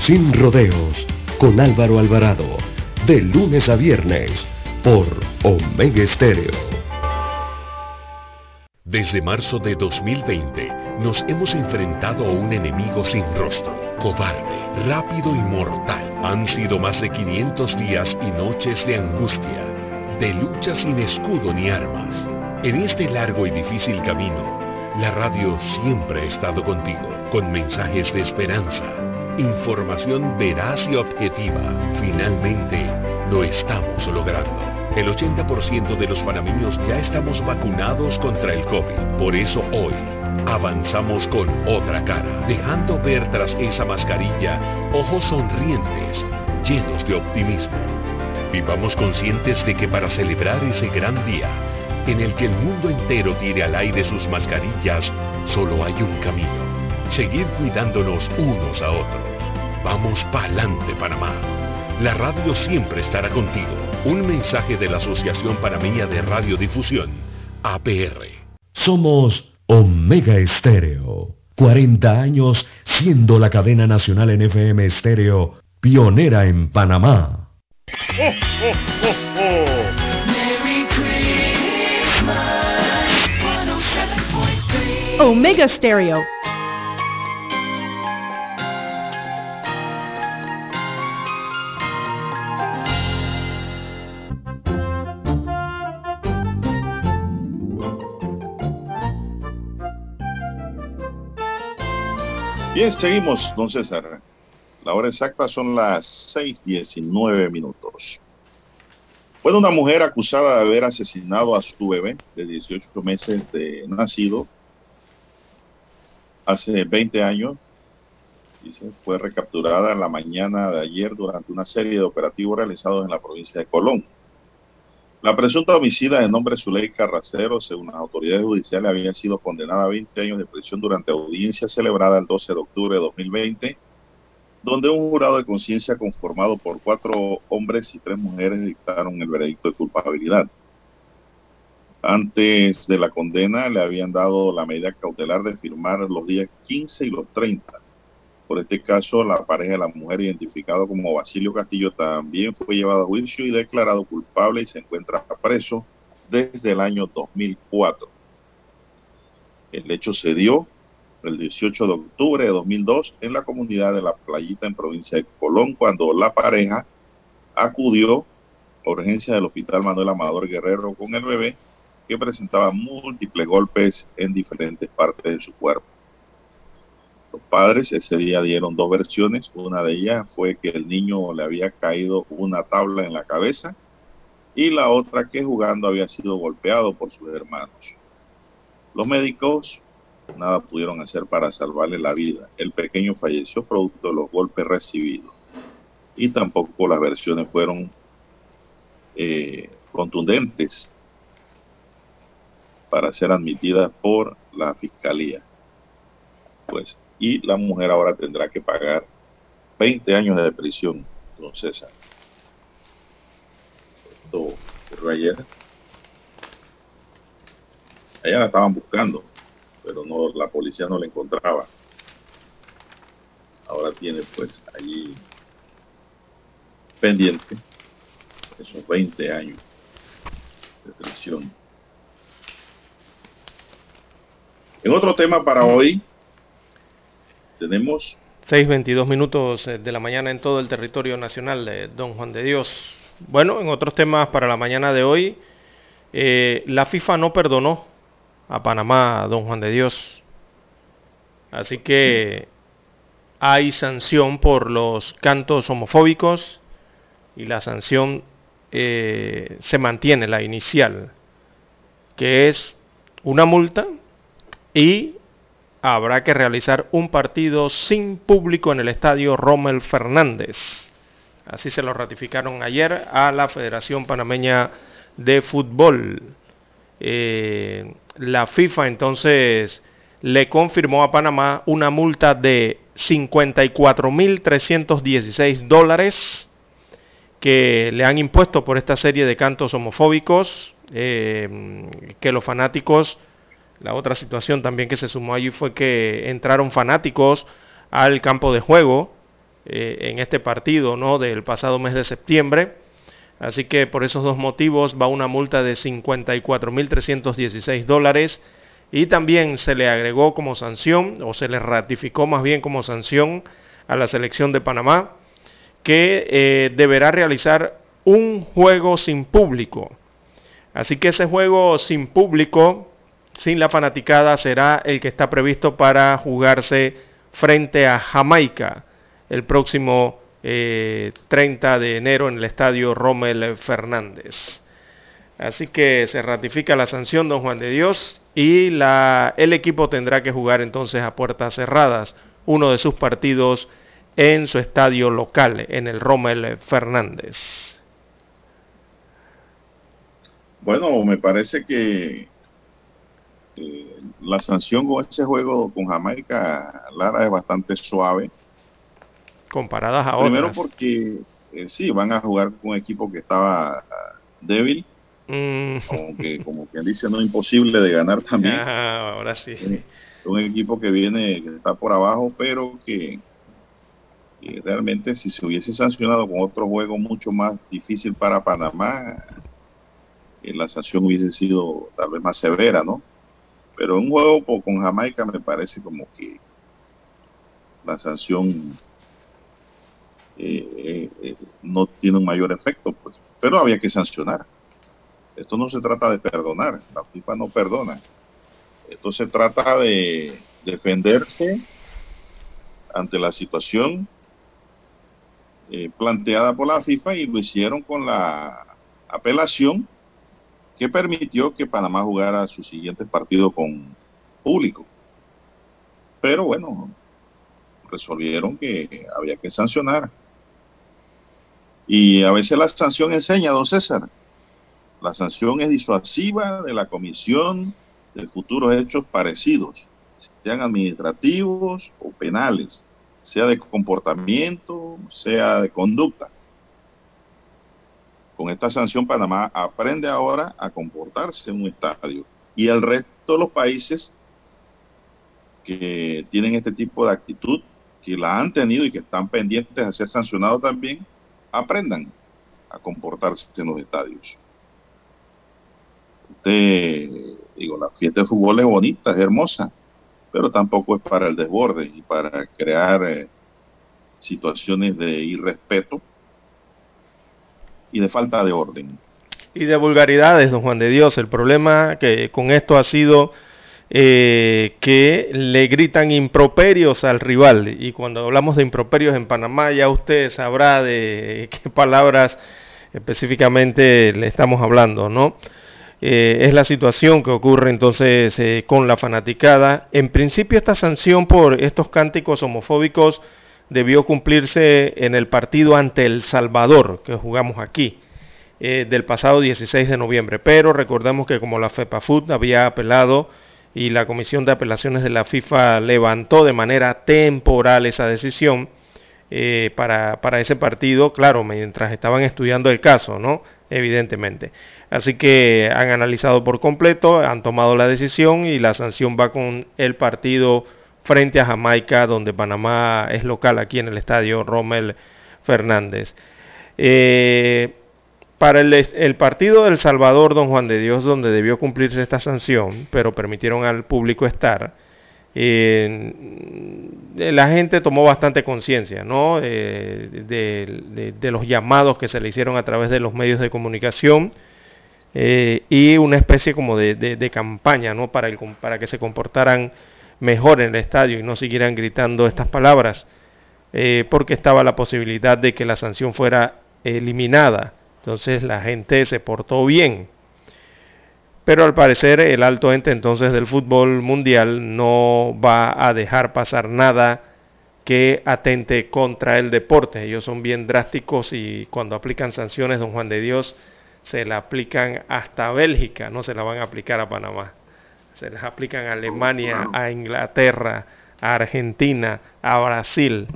sin rodeos, con Álvaro Alvarado, de lunes a viernes, por Omega Estéreo. Desde marzo de 2020 nos hemos enfrentado a un enemigo sin rostro, cobarde, rápido y mortal. Han sido más de 500 días y noches de angustia, de lucha sin escudo ni armas. En este largo y difícil camino, la radio siempre ha estado contigo, con mensajes de esperanza Información veraz y objetiva. Finalmente, lo estamos logrando. El 80% de los panameños ya estamos vacunados contra el COVID. Por eso hoy avanzamos con otra cara, dejando ver tras esa mascarilla ojos sonrientes, llenos de optimismo. Vivamos conscientes de que para celebrar ese gran día, en el que el mundo entero tire al aire sus mascarillas, solo hay un camino seguir cuidándonos unos a otros. Vamos pa'lante Panamá. La radio siempre estará contigo. Un mensaje de la Asociación Panameña de Radiodifusión, APR. Somos Omega Estéreo. 40 años siendo la cadena nacional en FM Estéreo, pionera en Panamá. Omega Stereo Bien, seguimos, don César. La hora exacta son las 6:19 minutos. Fue una mujer acusada de haber asesinado a su bebé de 18 meses de nacido hace 20 años. Dice, fue recapturada en la mañana de ayer durante una serie de operativos realizados en la provincia de Colón. La presunta homicida de nombre Zuleika Racero, según las autoridades judiciales, había sido condenada a 20 años de prisión durante audiencia celebrada el 12 de octubre de 2020, donde un jurado de conciencia conformado por cuatro hombres y tres mujeres dictaron el veredicto de culpabilidad. Antes de la condena le habían dado la medida cautelar de firmar los días 15 y los 30 Por este caso, la pareja de la mujer, identificado como Basilio Castillo, también fue llevado a juicio y declarado culpable y se encuentra preso desde el año 2004. El hecho se dio el 18 de octubre de 2002 en la comunidad de La Playita en provincia de Colón, cuando la pareja acudió a urgencia del Hospital Manuel Amador Guerrero con el bebé que presentaba múltiples golpes en diferentes partes de su cuerpo. Los padres ese día dieron dos versiones. Una de ellas fue que el niño le había caído una tabla en la cabeza y la otra que jugando había sido golpeado por sus hermanos. Los médicos nada pudieron hacer para salvarle la vida. El pequeño falleció producto de los golpes recibidos y tampoco las versiones fueron eh, contundentes para ser admitida por la fiscalía. Pues, y la mujer ahora tendrá que pagar 20 años de prisión, don César. Esto ocurrió ayer. Allá la estaban buscando, pero no, la policía no la encontraba. Ahora tiene pues allí pendiente esos 20 años de prisión. En otro tema para hoy, tenemos... 6.22 minutos eh, de la mañana en todo el territorio nacional de Don Juan de Dios. Bueno, en otros temas para la mañana de hoy, eh, la FIFA no perdonó a Panamá, Don Juan de Dios. Así que hay sanción por los cantos homofóbicos y la sanción eh, se mantiene, la inicial, que es una multa y habrá que realizar un partido sin público en el estadio Rommel Fernández. Así se lo ratificaron ayer a la Federación Panameña de Fútbol. Eh, la FIFA entonces le confirmó a Panamá una multa de 54.316 dólares que le han impuesto por esta serie de cantos homofóbicos eh, que los fanáticos la otra situación también que se sumó allí fue que entraron fanáticos al campo de juego eh, en este partido ¿no? del pasado mes de septiembre. Así que por esos dos motivos va una multa de 54.316 dólares y también se le agregó como sanción, o se le ratificó más bien como sanción a la selección de Panamá, que eh, deberá realizar un juego sin público. Así que ese juego sin público sin la fanaticada será el que está previsto para jugarse frente a Jamaica el próximo 30 eh, de enero en el estadio Rommel Fernández. Así que se ratifica la sanción, don Juan de Dios, y la, el equipo tendrá que jugar entonces a puertas cerradas uno de sus partidos en su estadio local, en el Rommel Fernández. Bueno, me parece que eh, la sanción con ese juego con Jamaica, Lara, es bastante suave. Comparadas a Primero porque eh, sí, van a jugar con un equipo que estaba débil. Mm. Aunque, como quien dice, no es imposible de ganar también. ahora sí. Eh, un equipo que viene, que está por abajo, pero que, que realmente si se hubiese sancionado con otro juego mucho más difícil para Panamá, la sanción hubiese sido tal vez más severa, ¿no? Pero un juego con Jamaica me parece como que la sanción eh, eh, eh, no tiene un mayor efecto, pues. Pero había que sancionar. Esto no se trata de perdonar, la FIFA no perdona. Esto se trata de defenderse ante la situación planteada por la FIFA y lo hicieron con la apelación que permitió que Panamá jugara su siguiente partido con público. Pero bueno, resolvieron que había que sancionar. Y a veces la sanción enseña, don César. La sanción es disuasiva de la comisión de futuros hechos parecidos, sean administrativos o penales, sea de comportamiento, sea de conducta. Con esta sanción, Panamá aprende ahora a comportarse en un estadio. Y el resto de los países que tienen este tipo de actitud, que la han tenido y que están pendientes de ser sancionados también, aprendan a comportarse en los estadios. Usted, digo, la fiesta de fútbol es bonita, es hermosa, pero tampoco es para el desborde y para crear eh, situaciones de irrespeto y de falta de orden. Y de vulgaridades, don Juan de Dios. El problema que con esto ha sido eh, que le gritan improperios al rival. Y cuando hablamos de improperios en Panamá, ya usted sabrá de qué palabras específicamente le estamos hablando, ¿no? Eh, es la situación que ocurre entonces eh, con la fanaticada. En principio esta sanción por estos cánticos homofóbicos debió cumplirse en el partido ante El Salvador, que jugamos aquí, eh, del pasado 16 de noviembre. Pero recordemos que como la FEPAFUT había apelado y la Comisión de Apelaciones de la FIFA levantó de manera temporal esa decisión eh, para, para ese partido, claro, mientras estaban estudiando el caso, ¿no? Evidentemente. Así que han analizado por completo, han tomado la decisión y la sanción va con el partido frente a Jamaica, donde Panamá es local aquí en el estadio Rommel Fernández. Eh, para el, partido del Salvador, don Juan de Dios, donde debió cumplirse esta sanción, pero permitieron al público estar, eh, la gente tomó bastante conciencia ¿no? de, los llamados que se le hicieron a través de los medios de comunicación eh, y una especie como de, campaña ¿no? para que se comportaran mejor en el estadio y no siguieran gritando estas palabras, eh, porque estaba la posibilidad de que la sanción fuera eliminada. Entonces la gente se portó bien. Pero al parecer el alto ente entonces del fútbol mundial no va a dejar pasar nada que atente contra el deporte. Ellos son bien drásticos y cuando aplican sanciones, don Juan de Dios, se la aplican hasta Bélgica, no se la van a aplicar a Panamá se les aplican a Alemania, a Inglaterra, a Argentina, a Brasil.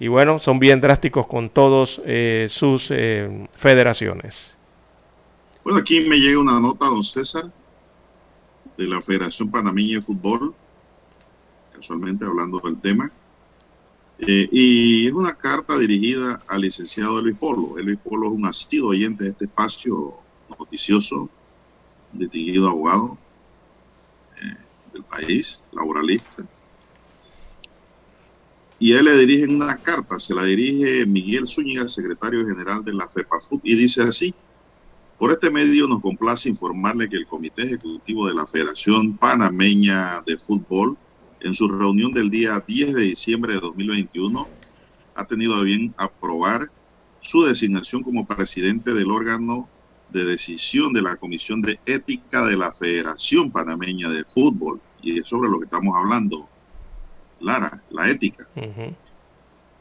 Y bueno, son bien drásticos con todas eh, sus eh, federaciones. Bueno, aquí me llega una nota, don César, de la Federación Panameña de Fútbol, casualmente hablando del tema. Eh, y es una carta dirigida al licenciado Luis Polo. Luis Polo es un asistido oyente de este espacio noticioso, distinguido abogado, del país, laboralista. Y él le dirige una carta, se la dirige Miguel Zúñiga, secretario general de la FEPAFUT, y dice así, por este medio nos complace informarle que el Comité Ejecutivo de la Federación Panameña de Fútbol, en su reunión del día 10 de diciembre de 2021, ha tenido a bien aprobar su designación como presidente del órgano de decisión de la Comisión de Ética de la Federación Panameña de Fútbol. Y es sobre lo que estamos hablando, Lara, la ética.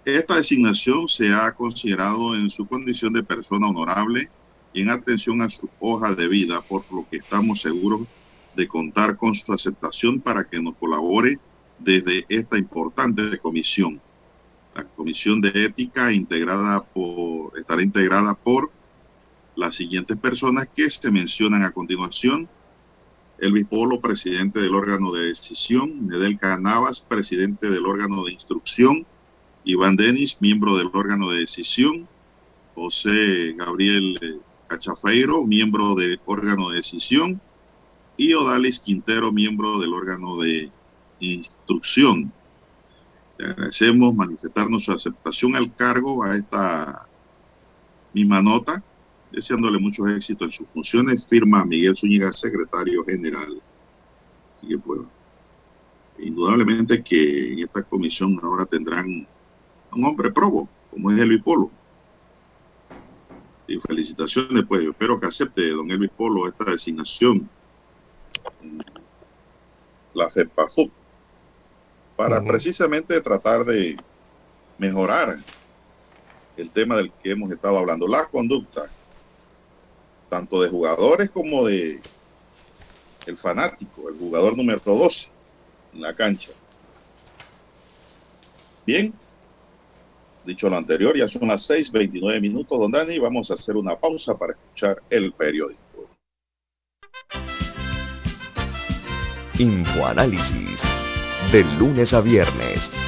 Esta designación se ha considerado en su condición de persona honorable y en atención a su hoja de vida, por lo que estamos seguros de contar con su aceptación para que nos colabore desde esta importante comisión. La comisión de ética integrada por, estará integrada por las siguientes personas que se mencionan a continuación. Elvis Polo, presidente del órgano de decisión. Nedel Canavas, presidente del órgano de instrucción. Iván Denis, miembro del órgano de decisión. José Gabriel eh, Cachafeiro, miembro del órgano de decisión. Y Odalis Quintero, miembro del órgano de instrucción. Le agradecemos manifestarnos su aceptación al cargo a esta misma nota deseándole muchos éxitos en sus funciones, firma Miguel Zúñiga, secretario general. Así que pues, indudablemente que en esta comisión ahora tendrán un hombre probo, como es Elvis Polo. Y felicitaciones, pues, espero que acepte don Elvis Polo esta designación. La CEPAFUP, para precisamente tratar de mejorar el tema del que hemos estado hablando, la conducta tanto de jugadores como de el fanático, el jugador número 12 en la cancha. Bien, dicho lo anterior, ya son las 6:29 minutos, don Dani, vamos a hacer una pausa para escuchar el periódico. Infoanálisis, de lunes a viernes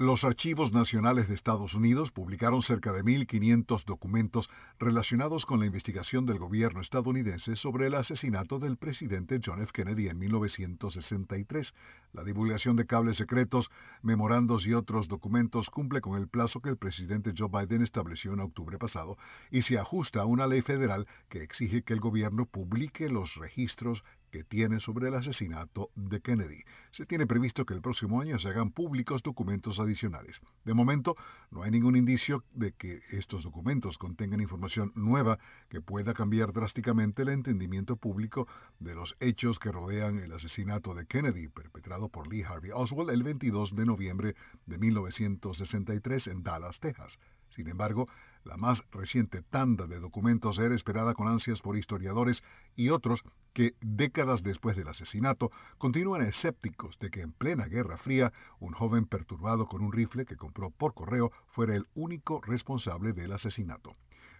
Los archivos nacionales de Estados Unidos publicaron cerca de 1.500 documentos relacionados con la investigación del gobierno estadounidense sobre el asesinato del presidente John F. Kennedy en 1963. La divulgación de cables secretos, memorandos y otros documentos cumple con el plazo que el presidente Joe Biden estableció en octubre pasado y se ajusta a una ley federal que exige que el gobierno publique los registros que tiene sobre el asesinato de Kennedy. Se tiene previsto que el próximo año se hagan públicos documentos adicionales. De momento, no hay ningún indicio de que estos documentos contengan información nueva que pueda cambiar drásticamente el entendimiento público de los hechos que rodean el asesinato de Kennedy, perpetrado por Lee Harvey Oswald el 22 de noviembre de 1963 en Dallas, Texas. Sin embargo, la más reciente tanda de documentos era esperada con ansias por historiadores y otros que, décadas después del asesinato, continúan escépticos de que en plena Guerra Fría un joven perturbado con un rifle que compró por correo fuera el único responsable del asesinato.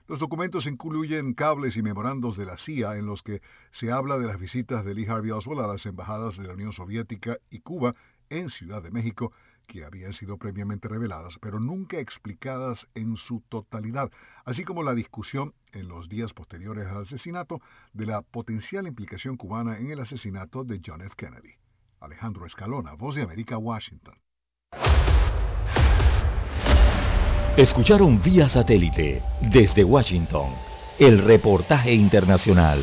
Los documentos incluyen cables y memorandos de la CIA en los que se habla de las visitas de Lee Harvey Oswald a las embajadas de la Unión Soviética y Cuba en Ciudad de México que habían sido previamente reveladas, pero nunca explicadas en su totalidad, así como la discusión en los días posteriores al asesinato de la potencial implicación cubana en el asesinato de John F. Kennedy. Alejandro Escalona, Voz de América, Washington. Escucharon vía satélite desde Washington el reportaje internacional.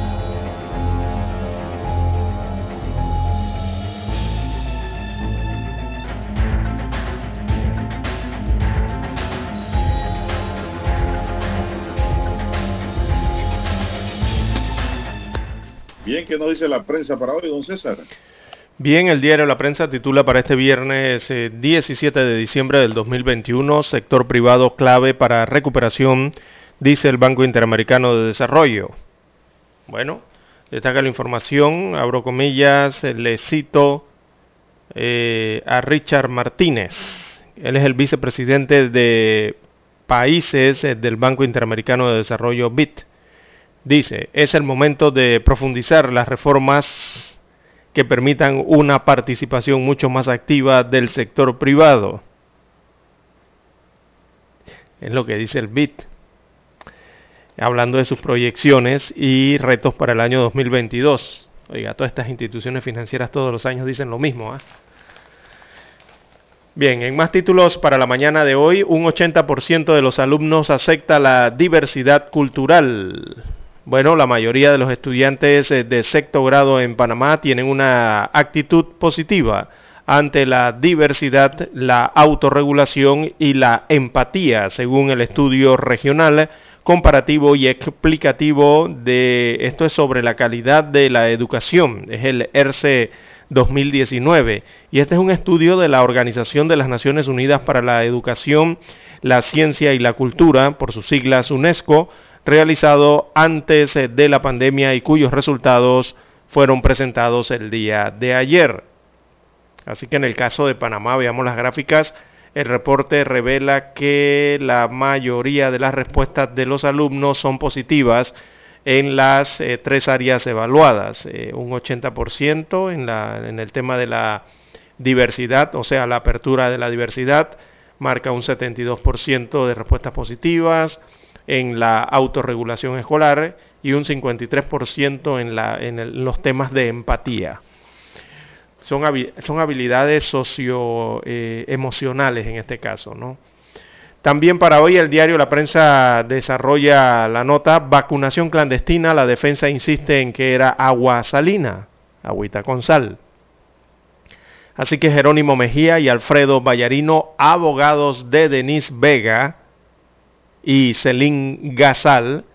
Nos dice la prensa para hoy, don César? Bien, el diario La Prensa titula para este viernes 17 eh, de diciembre del 2021, sector privado clave para recuperación, dice el Banco Interamericano de Desarrollo. Bueno, destaca la información, abro comillas, eh, le cito eh, a Richard Martínez. Él es el vicepresidente de países del Banco Interamericano de Desarrollo, BIT. Dice, es el momento de profundizar las reformas que permitan una participación mucho más activa del sector privado. Es lo que dice el BIT. Hablando de sus proyecciones y retos para el año 2022. Oiga, todas estas instituciones financieras todos los años dicen lo mismo. ¿ah? Bien, en más títulos para la mañana de hoy, un 80% de los alumnos acepta la diversidad cultural. Bueno, la mayoría de los estudiantes eh, de sexto grado en Panamá tienen una actitud positiva ante la diversidad, la autorregulación y la empatía, según el estudio regional comparativo y explicativo de esto es sobre la calidad de la educación, es el ERCE 2019 y este es un estudio de la Organización de las Naciones Unidas para la Educación, la Ciencia y la Cultura, por sus siglas UNESCO, realizado antes eh, de la pandemia y cuyos resultados fueron presentados el día de ayer. Así que en el caso de Panamá, veamos las gráficas, el reporte revela que la mayoría de las respuestas de los alumnos son positivas en las eh, tres áreas evaluadas, eh, un 80% en, el tema de la diversidad, o sea, la apertura de la diversidad, marca un 72% de respuestas positivas, en la autorregulación escolar y un 53% en, la, en, los temas de empatía. Son, habilidades socioemocionales en este caso, ¿no? También para hoy el diario La Prensa desarrolla la nota Vacunación clandestina, la defensa insiste en que era agua salina, agüita con sal. Así que Jerónimo Mejía y Alfredo Vallarino, abogados de Denise Vega y Celín Gazal,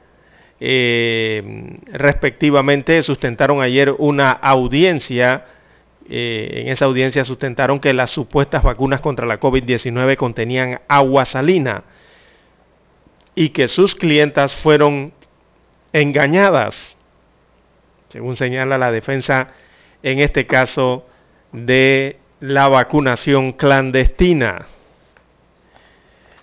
eh, respectivamente, sustentaron ayer una audiencia eh, en esa audiencia sustentaron que las supuestas vacunas contra la COVID-19 contenían agua salina y que sus clientas fueron engañadas, según señala la defensa en este caso de la vacunación clandestina.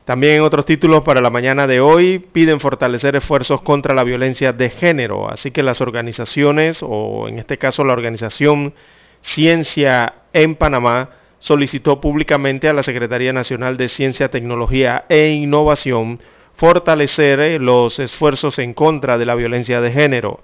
También otros títulos para la mañana de hoy piden fortalecer esfuerzos contra la violencia de género, así que las organizaciones, o en este caso la organización Ciencia en Panamá solicitó públicamente a la Secretaría Nacional de Ciencia, Tecnología e Innovación fortalecer eh, los esfuerzos en contra de la violencia de género.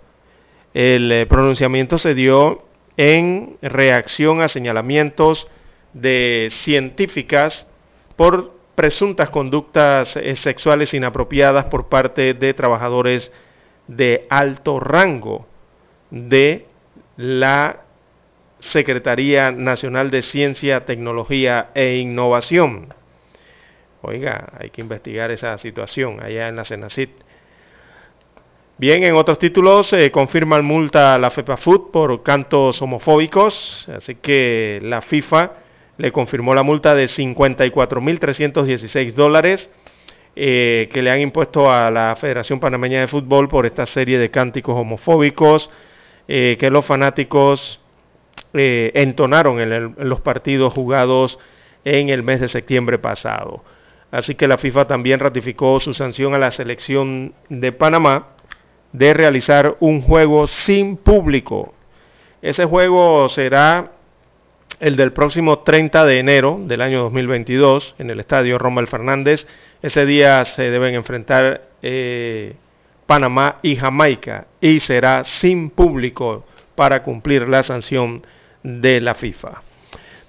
El eh, pronunciamiento se dio en reacción a señalamientos de científicas por presuntas conductas eh, sexuales inapropiadas por parte de trabajadores de alto rango de la Secretaría Nacional de Ciencia, Tecnología e Innovación. Oiga, hay que investigar esa situación allá en la Senacit. Bien, en otros títulos se confirma el multa a la FEPAFUT por cantos homofóbicos, así que la FIFA le confirmó la multa de 54.316 dólares eh, que le han impuesto a la Federación Panameña de Fútbol por esta serie de cánticos homofóbicos eh, que los fanáticos eh, entonaron en, los partidos jugados en el mes de septiembre pasado. Así que la FIFA también ratificó su sanción a la selección de Panamá de realizar un juego sin público. Ese juego será el del próximo 30 de enero del año 2022 en el estadio Rommel Fernández. Ese día se deben enfrentar eh, Panamá y Jamaica y será sin público para cumplir la sanción de la FIFA.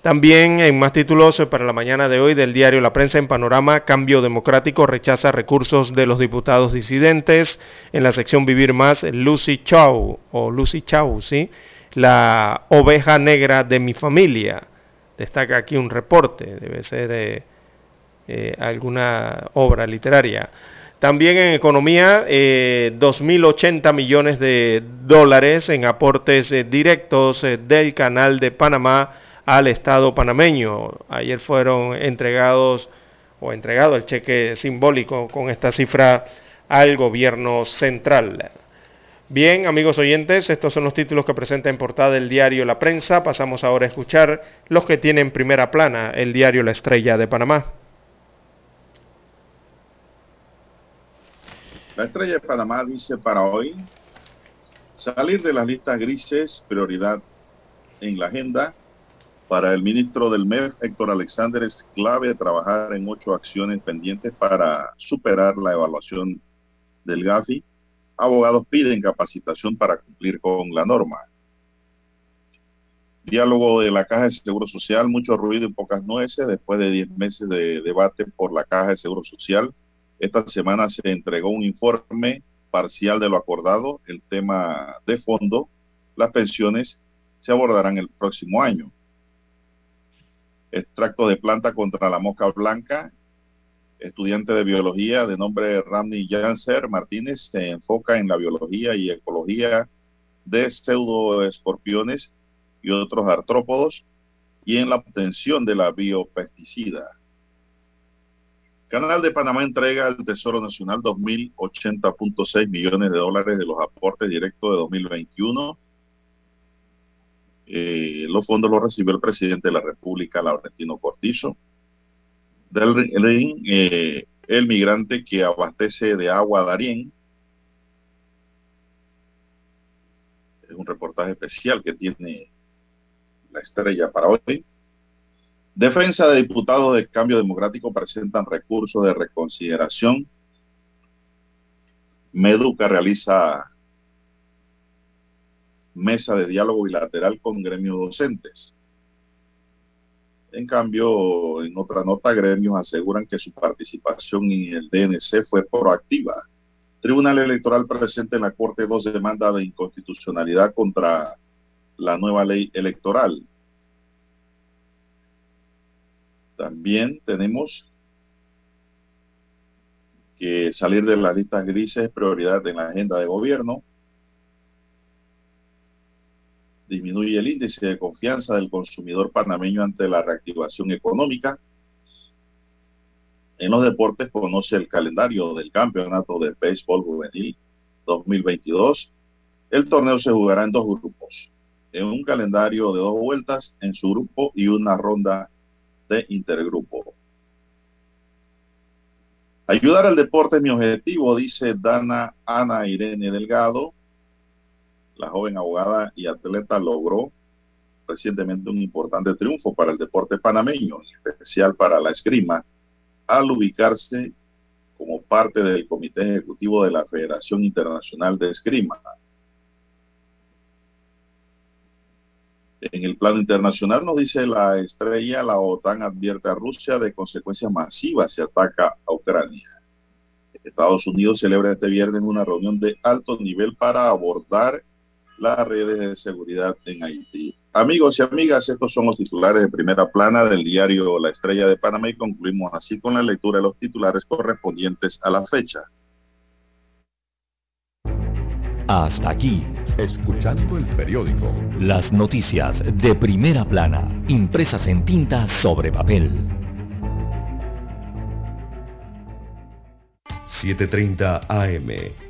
También en más títulos eh, para la mañana de hoy del diario La Prensa en Panorama, Cambio Democrático rechaza recursos de los diputados disidentes. En la sección Vivir Más, Lucy Chow, o Lucy Chow, ¿sí? La oveja negra de mi familia. Destaca aquí un reporte, debe ser eh, eh, alguna obra literaria. También en economía, eh, 2.080 millones de dólares en aportes eh, directos del canal de Panamá al Estado panameño. Ayer fueron entregados o entregado el cheque simbólico con esta cifra al gobierno central. Bien, amigos oyentes, estos son los títulos que presenta en portada el diario La Prensa. Pasamos ahora a escuchar los que tienen primera plana el diario La Estrella de Panamá. La estrella de Panamá dice para hoy salir de las listas grises, prioridad en la agenda. Para el ministro del MEF, Héctor Alexander, es clave trabajar en ocho acciones pendientes para superar la evaluación del GAFI. Abogados piden capacitación para cumplir con la norma. Diálogo de la Caja de Seguro Social, mucho ruido y pocas nueces después de diez meses de debate por la Caja de Seguro Social esta semana se entregó un informe parcial de lo acordado. El tema de fondo, las pensiones, se abordarán el próximo año. Extracto de planta contra la mosca blanca. Estudiante de biología de nombre Randy Janser Martínez se enfoca en la biología y ecología de pseudoescorpiones y otros artrópodos y en la obtención de la biopesticida. Canal de Panamá entrega al Tesoro Nacional 2.080.6 millones de dólares de los aportes directos de 2021. Eh, los fondos los recibió el presidente de la República, Laurentino Cortizo. Del RIN, eh, el migrante que abastece de agua a Darién, Es un reportaje especial que tiene la estrella para hoy. Defensa de diputados de Cambio Democrático presentan recursos de reconsideración. Meduca realiza mesa de diálogo bilateral con gremios docentes. En cambio, en otra nota, gremios aseguran que su participación en el DNC fue proactiva. Tribunal Electoral presenta en la Corte dos demandas de inconstitucionalidad contra la nueva ley electoral. También tenemos que salir de las listas grises es prioridad en la agenda de gobierno. Disminuye el índice de confianza del consumidor panameño ante la reactivación económica. En los deportes conoce el calendario del campeonato de béisbol juvenil 2022. El torneo se jugará en dos grupos, en un calendario de dos vueltas en su grupo y una ronda de intergrupo. Ayudar al deporte es mi objetivo, dice Dana Ana Irene Delgado. La joven abogada y atleta logró recientemente un importante triunfo para el deporte panameño, en especial para la esgrima, al ubicarse como parte del comité ejecutivo de la Federación Internacional de Esgrima. En el plano internacional nos dice la estrella, la OTAN advierte a Rusia de consecuencias masivas si ataca a Ucrania. Estados Unidos celebra este viernes una reunión de alto nivel para abordar las redes de seguridad en Haití. Amigos y amigas, estos son los titulares de primera plana del diario La Estrella de Panamá y concluimos así con la lectura de los titulares correspondientes a la fecha. Hasta aquí, escuchando el periódico. Las noticias de primera plana, impresas en tinta sobre papel. 7.30 AM.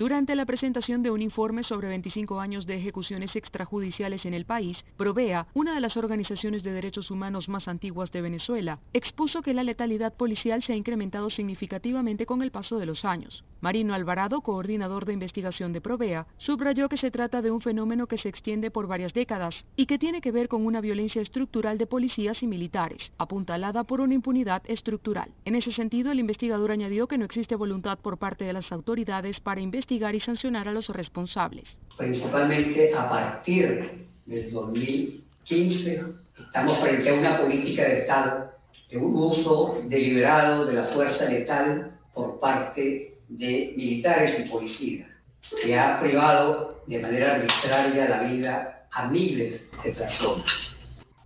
Durante la presentación de un informe sobre 25 años de ejecuciones extrajudiciales en el país, Provea, una de las organizaciones de derechos humanos más antiguas de Venezuela, expuso que la letalidad policial se ha incrementado significativamente con el paso de los años. Marino Alvarado, coordinador de investigación de Provea, subrayó que se trata de un fenómeno que se extiende por varias décadas y que tiene que ver con una violencia estructural de policías y militares, apuntalada por una impunidad estructural. En ese sentido, el investigador añadió que no existe voluntad por parte de las autoridades para investigar y sancionar a los responsables. Principalmente a partir del 2015 estamos frente a una política de Estado de un uso deliberado de la fuerza letal por parte de militares y policías, que ha privado de manera arbitraria la vida a miles de personas.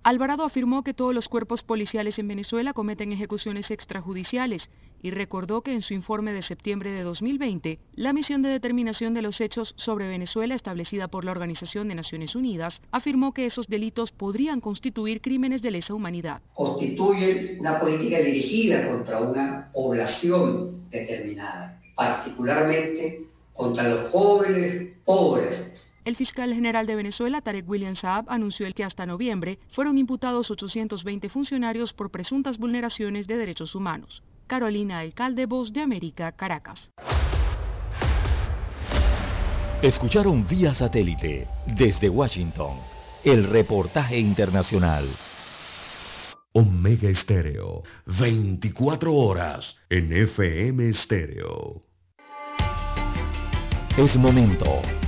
Alvarado afirmó que todos los cuerpos policiales en Venezuela cometen ejecuciones extrajudiciales y recordó que en su informe de septiembre de 2020, la misión de determinación de los hechos sobre Venezuela establecida por la Organización de Naciones Unidas afirmó que esos delitos podrían constituir crímenes de lesa humanidad. Constituyen una política dirigida contra una población determinada, particularmente contra los jóvenes pobres el fiscal general de Venezuela, Tarek William Saab, anunció el que hasta noviembre fueron imputados 820 funcionarios por presuntas vulneraciones de derechos humanos. Carolina Alcalde, Voz de América, Caracas. Escucharon vía satélite desde Washington el reportaje internacional. Omega Estéreo, 24 horas en FM Estéreo. Es momento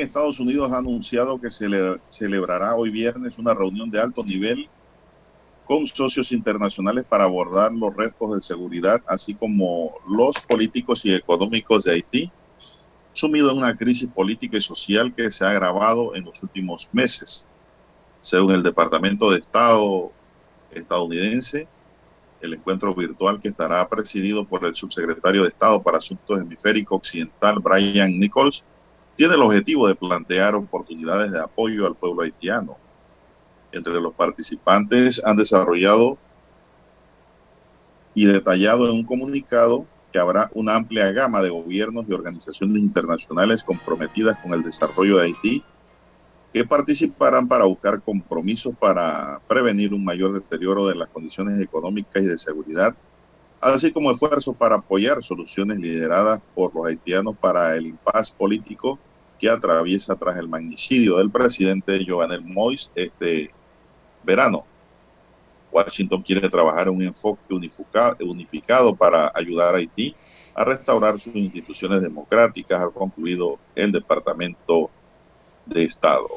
Estados Unidos ha anunciado que se celebrará hoy viernes una reunión de alto nivel con socios internacionales para abordar los retos de seguridad, así como los políticos y económicos de Haití, sumido en una crisis política y social que se ha agravado en los últimos meses. Según el Departamento de Estado estadounidense, el encuentro virtual que estará presidido por el subsecretario de Estado para Asuntos Hemisférico Occidental, Brian Nichols, tiene el objetivo de plantear oportunidades de apoyo al pueblo haitiano. Entre los participantes han desarrollado y detallado en un comunicado que habrá una amplia gama de gobiernos y organizaciones internacionales comprometidas con el desarrollo de Haití que participarán para buscar compromisos para prevenir un mayor deterioro de las condiciones económicas y de seguridad, así como esfuerzos para apoyar soluciones lideradas por los haitianos para el impas político que atraviesa tras el magnicidio del presidente Jovenel Moïse este verano. Washington quiere trabajar un enfoque unificado para ayudar a Haití a restaurar sus instituciones democráticas, ha concluido el Departamento de Estado.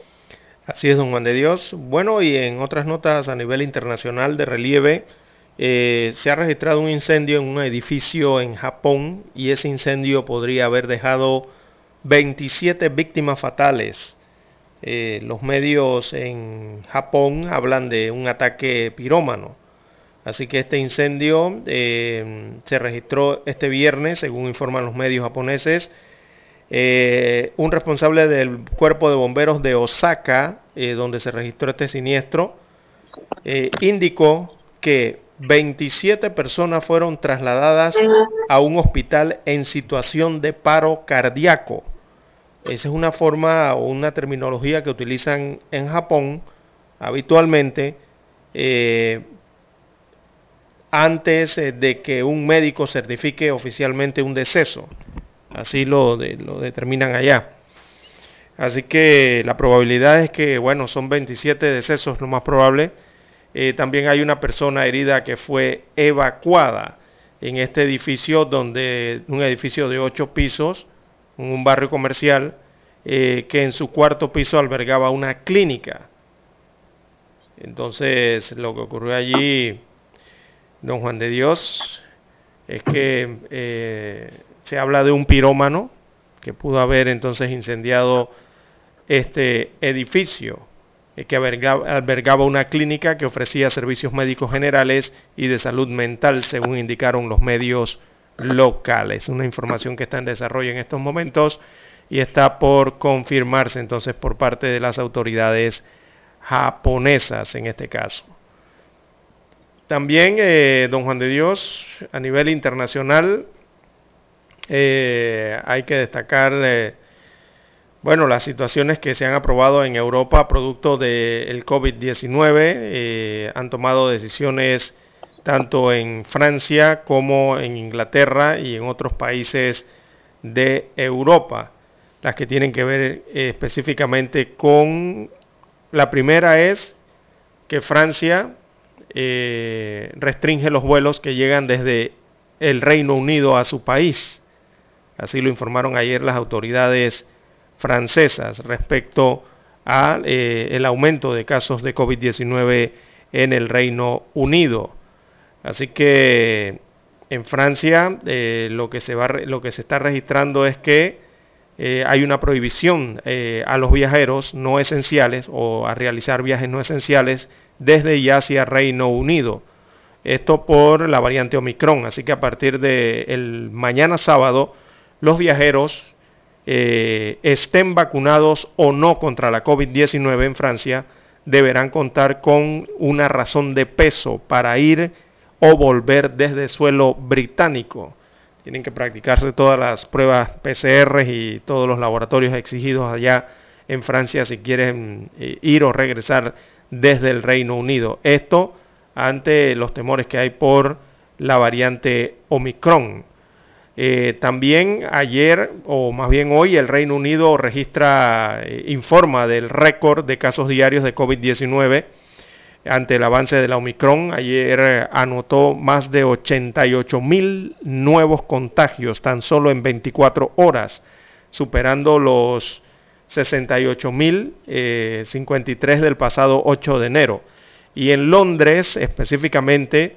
Así es, don Juan de Dios. Bueno, y en otras notas a nivel internacional de relieve, eh, se ha registrado un incendio en un edificio en Japón y ese incendio podría haber dejado 27 víctimas fatales eh, los medios en Japón hablan de un ataque pirómano. Así que este incendio eh, se registró este viernes, según informan los medios japoneses. Un responsable del cuerpo de bomberos de Osaka, donde se registró este siniestro, indicó que 27 personas fueron trasladadas a un hospital en situación de paro cardíaco. Esa es una forma o una terminología que utilizan en Japón habitualmente eh, antes eh, de que un médico certifique oficialmente un deceso. Así lo, lo determinan allá. Así que la probabilidad es que, bueno, son 27 decesos, lo más probable. Eh, también hay una persona herida que fue evacuada en este edificio, donde un edificio de 8 pisos, un barrio comercial, eh, que en su cuarto piso albergaba una clínica. Entonces, lo que ocurrió allí, don Juan de Dios, es que eh, se habla de un pirómano que pudo haber entonces incendiado este edificio que albergaba una clínica que ofrecía servicios médicos generales y de salud mental, según indicaron los medios locales. Una información que está en desarrollo en estos momentos y está por confirmarse entonces por parte de las autoridades japonesas en este caso. También, eh, don Juan de Dios, a nivel internacional, eh, hay que destacar, eh, bueno, las situaciones que se han aprobado en Europa producto del COVID-19. han tomado decisiones tanto en Francia como en Inglaterra y en otros países de Europa. Las que tienen que ver eh, específicamente con... La primera es que Francia eh, restringe los vuelos que llegan desde el Reino Unido a su país. Así lo informaron ayer las autoridades francesas respecto al eh, aumento de casos de COVID-19 en el Reino Unido. Así que en Francia eh, lo, que se va, lo que se está registrando es que eh, hay una prohibición a los viajeros no esenciales o a realizar viajes no esenciales desde y hacia Reino Unido. Esto por la variante Omicron. Así que a partir de el mañana sábado, los viajeros eh, estén vacunados o no contra la COVID-19 en Francia, deberán contar con una razón de peso para ir o volver desde suelo británico. Tienen que practicarse todas las pruebas PCR y todos los laboratorios exigidos allá en Francia si quieren eh, ir o regresar desde el Reino Unido. Esto ante los temores que hay por la variante Omicron. Eh, también ayer, o más bien hoy, el Reino Unido registra, eh, informa del récord de casos diarios de COVID-19 ante el avance de la Omicron. Ayer eh, anotó más de 88 mil nuevos contagios tan solo en 24 horas, superando los 68 mil 53 del pasado 8 de enero. Y en Londres específicamente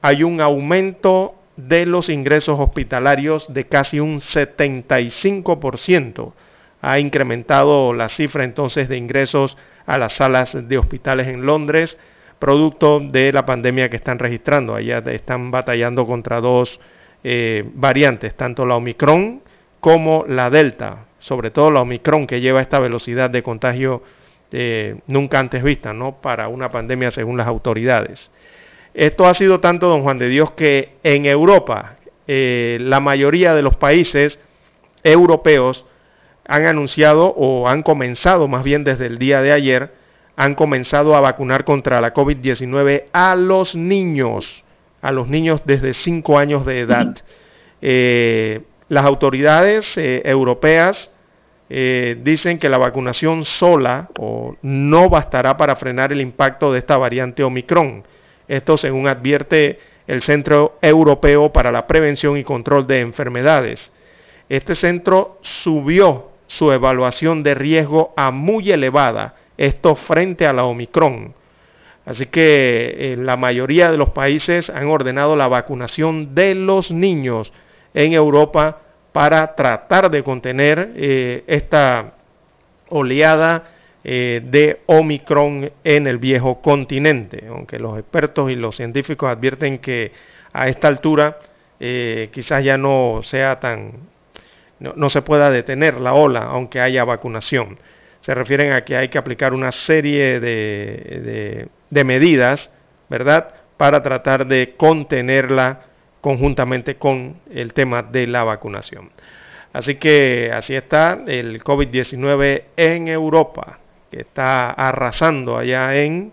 hay un aumento de los ingresos hospitalarios de casi un 75%. Ha incrementado la cifra entonces de ingresos a las salas de hospitales en Londres, producto de la pandemia que están registrando. Allá están batallando contra dos eh, variantes, tanto la Omicron como la Delta, sobre todo la Omicron que lleva esta velocidad de contagio eh, nunca antes vista, ¿no? Para una pandemia según las autoridades. Esto ha sido tanto, don Juan de Dios, que en Europa eh, la mayoría de los países europeos han anunciado o han comenzado, más bien desde el día de ayer, han comenzado a vacunar contra la COVID-19 a los niños, a los niños desde 5 años de edad. Eh, las autoridades eh, europeas dicen que la vacunación sola o no bastará para frenar el impacto de esta variante Omicron esto según advierte el Centro Europeo para la Prevención y Control de Enfermedades. Este centro subió su evaluación de riesgo a muy elevada, esto frente a la Omicron. Así que eh, la mayoría de los países han ordenado la vacunación de los niños en Europa para tratar de contener eh, esta oleada eh, de Omicron en el viejo continente, aunque los expertos y los científicos advierten que a esta altura eh, quizás ya no sea tan, no, se pueda detener la ola, aunque haya vacunación. Se refieren a que hay que aplicar una serie de, de medidas, ¿verdad?, para tratar de contenerla conjuntamente con el tema de la vacunación. Así que así está el COVID-19 en Europa que está arrasando allá en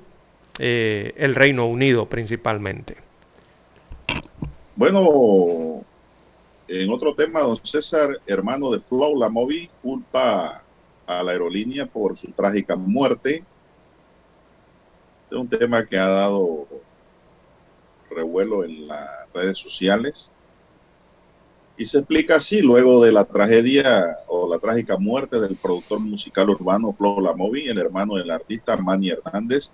eh, el Reino Unido principalmente. Bueno, en otro tema, don César, hermano de Flow La Movi, culpa a la aerolínea por su trágica muerte. Es un tema que ha dado revuelo en las redes sociales. Y se explica así, luego de la tragedia o la trágica muerte del productor musical urbano Flo Lamovi, el hermano del artista Manny Hernández,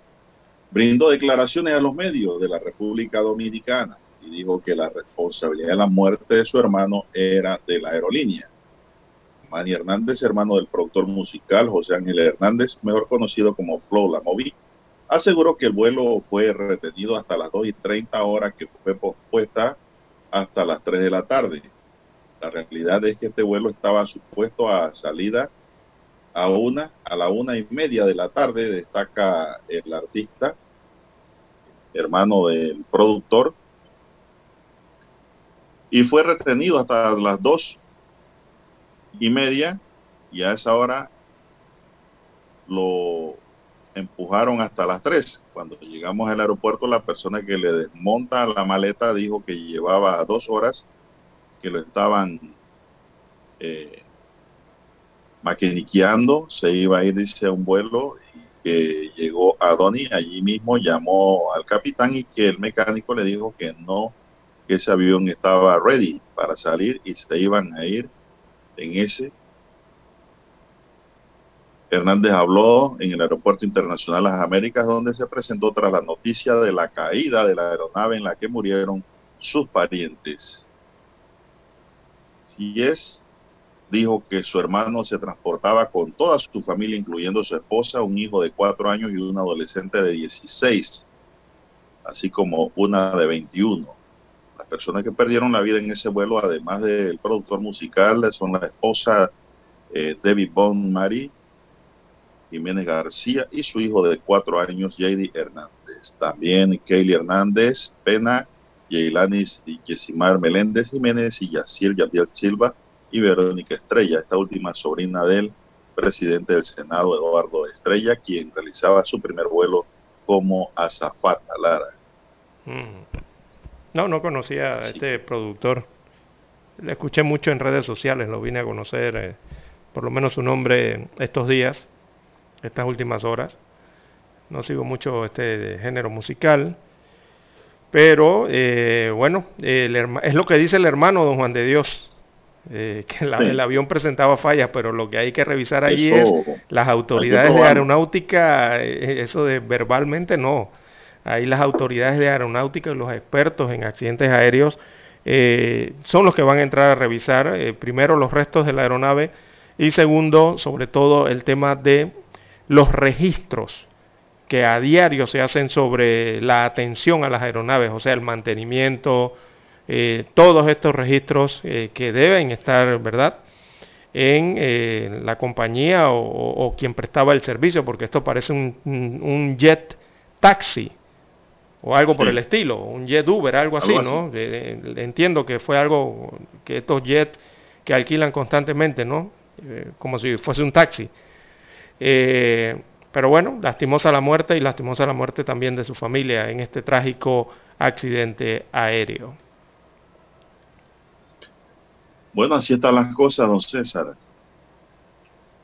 brindó declaraciones a los medios de la República Dominicana y dijo que la responsabilidad de la muerte de su hermano era de la aerolínea. Manny Hernández, hermano del productor musical José Ángel Hernández, mejor conocido como Flo Lamovi, aseguró que el vuelo fue retenido hasta las 2 y 30 horas que fue pospuesta hasta las 3 de la tarde. La realidad es que este vuelo estaba supuesto a salida a una, a la una y media de la tarde, destaca el artista, hermano del productor, y fue retenido hasta las dos y media, y a esa hora lo empujaron hasta las tres. Cuando llegamos al aeropuerto, la persona que le desmonta la maleta dijo que llevaba dos horas que lo estaban eh, maquiniqueando, se iba a ir, dice, a un vuelo y que llegó a Donny, allí mismo llamó al capitán y que el mecánico le dijo que no, que ese avión estaba ready para salir y se iban a ir en ese. Hernández habló en el Aeropuerto Internacional las Américas, donde se presentó tras la noticia de la caída de la aeronave en la que murieron sus parientes. Es, dijo que su hermano se transportaba con toda su familia, incluyendo su esposa, un hijo de cuatro años y un adolescente de 16. así como una de 21. Las personas que perdieron la vida en ese vuelo, además del productor musical, son la esposa eh, Debbie Bond Marie Jiménez García y su hijo de cuatro años, JD Hernández. También Kaylee Hernández Pena, Yeilanis y Yesimar Meléndez Jiménez y Yacir Yavier Silva y Verónica Estrella, esta última sobrina del presidente del Senado, Eduardo Estrella, quien realizaba su primer vuelo como azafata, Lara. Mm. No, no conocía a este productor. Le escuché mucho en redes sociales, lo vine a conocer, eh, por lo menos su nombre estos días estas últimas horas. No sigo mucho este género musical. Pero eh, bueno, es lo que dice el hermano don Juan de Dios, eh, que el avión presentaba fallas, pero lo que hay que revisar allí es las autoridades de aeronáutica, eh, eso de verbalmente no. Ahí las autoridades de aeronáutica y los expertos en accidentes aéreos son los que van a entrar a revisar primero los restos de la aeronave y segundo, sobre todo, el tema de los registros que a diario se hacen sobre la atención a las aeronaves, o sea, el mantenimiento, eh, todos estos registros eh, que deben estar, ¿verdad?, en eh, la compañía o, quien prestaba el servicio, porque esto parece un, jet taxi o algo por el estilo, un jet Uber, algo así, ¿no? entiendo que fue algo que estos jets que alquilan constantemente, ¿no? como si fuese un taxi. Eh, pero bueno, lastimosa la muerte y lastimosa la muerte también de su familia en este trágico accidente aéreo. Bueno, así están las cosas, don César.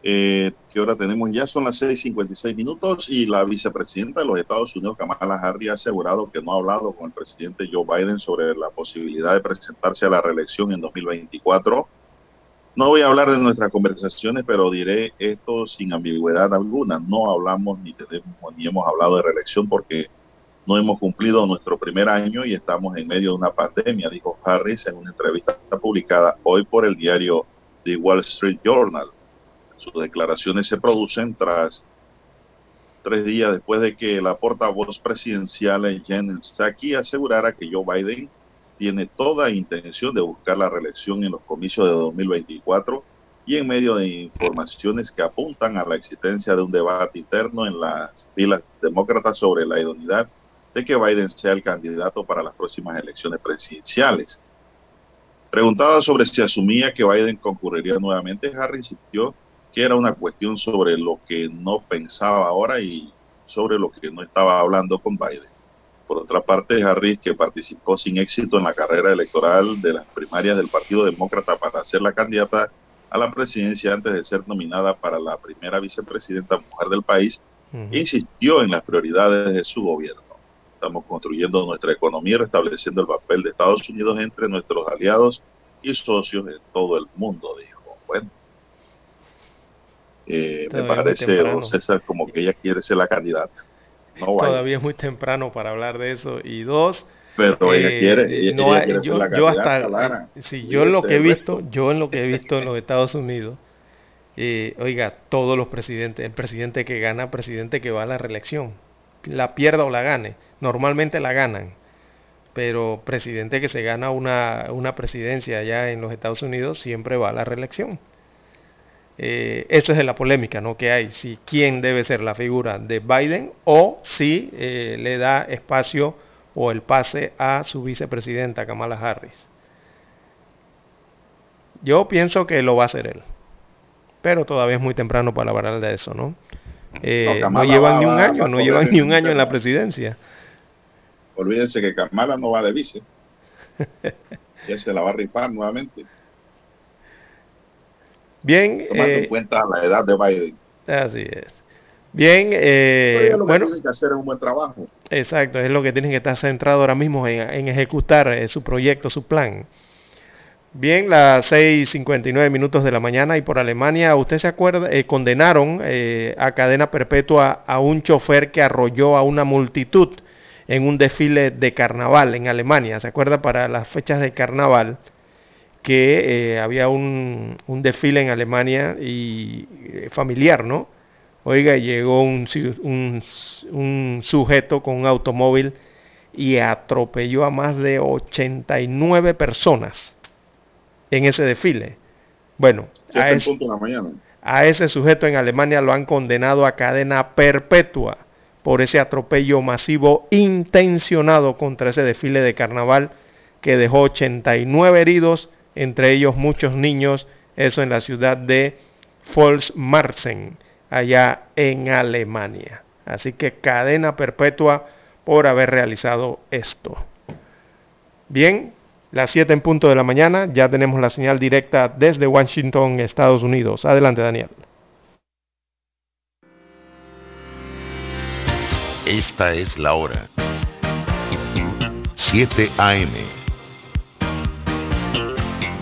Eh, ¿Qué hora tenemos? Ya son las 6:56 minutos y la vicepresidenta de los Estados Unidos, Kamala Harris, ha asegurado que no ha hablado con el presidente Joe Biden sobre la posibilidad de presentarse a la reelección en 2024 no voy a hablar de nuestras conversaciones, pero diré esto sin ambigüedad alguna. No hablamos ni tenemos ni hemos hablado de reelección porque no hemos cumplido nuestro primer año y estamos en medio de una pandemia, dijo Harris en una entrevista publicada hoy por el diario The Wall Street Journal. Sus declaraciones se producen tras tres días después de que la portavoz presidencial Jen Psaki asegurara que Joe Biden tiene toda intención de buscar la reelección en los comicios de 2024 y en medio de informaciones que apuntan a la existencia de un debate interno en las filas demócratas sobre la idoneidad de que Biden sea el candidato para las próximas elecciones presidenciales. Preguntada sobre si asumía que Biden concurriría nuevamente, Harry insistió que era una cuestión sobre lo que no pensaba ahora y sobre lo que no estaba hablando con Biden. Por otra parte, Harris, que participó sin éxito en la carrera electoral de las primarias del Partido Demócrata para ser la candidata a la presidencia antes de ser nominada para la primera vicepresidenta mujer del país, insistió en las prioridades de su gobierno. Estamos construyendo nuestra economía y restableciendo el papel de Estados Unidos entre nuestros aliados y socios en todo el mundo, dijo. Bueno, eh, me parece, César, como que ella quiere ser la candidata. Todavía es muy temprano para hablar de eso. Y dos, pero ella eh, quiere, no, yo, hasta, sí, yo en lo que he visto, yo en lo que he visto en los Estados Unidos, eh, oiga, todos los presidentes, el presidente que gana, presidente que va a la reelección, la pierda o la gane, normalmente la ganan, pero presidente que se gana una, una presidencia allá en los Estados Unidos siempre va a la reelección. Eh, esa es la polémica ¿no? que hay, si quién debe ser la figura de Biden o si eh, le da espacio o el pase a su vicepresidenta Kamala Harris. Yo pienso que lo va a hacer él, pero todavía es muy temprano para hablar de eso, ¿no? Eh, no, llevan ni un año, no llevan ni un año en la presidencia. Olvídense que Kamala no va de vice. ya se la va a rifar nuevamente. Bien. Tomando en eh, cuenta la edad de Biden. Así es. Bien, eh, bueno. tienen que hacer un buen trabajo. Exacto, es lo que tienen que estar centrado ahora mismo en, ejecutar eh, su proyecto, su plan. Bien, las 6.59 minutos de la mañana y por Alemania, usted se acuerda, condenaron a cadena perpetua a un chofer que arrolló a una multitud en un desfile de carnaval en Alemania. ¿Se acuerda? Para las fechas de carnaval que eh, había un, desfile en Alemania y eh, familiar, ¿no? Oiga, llegó un, un, sujeto con un automóvil y atropelló a más de 89 personas en ese desfile. Bueno, a ese, a ese sujeto en Alemania lo han condenado a cadena perpetua por ese atropello masivo intencionado contra ese desfile de carnaval que dejó 89 heridos, entre ellos muchos niños, eso en la ciudad de Volksmarsen, allá en Alemania. Así que cadena perpetua por haber realizado esto. Bien, las 7 en punto de la mañana, ya tenemos la señal directa desde Washington, Estados Unidos. Adelante, Daniel. Esta es la hora. 7 AM.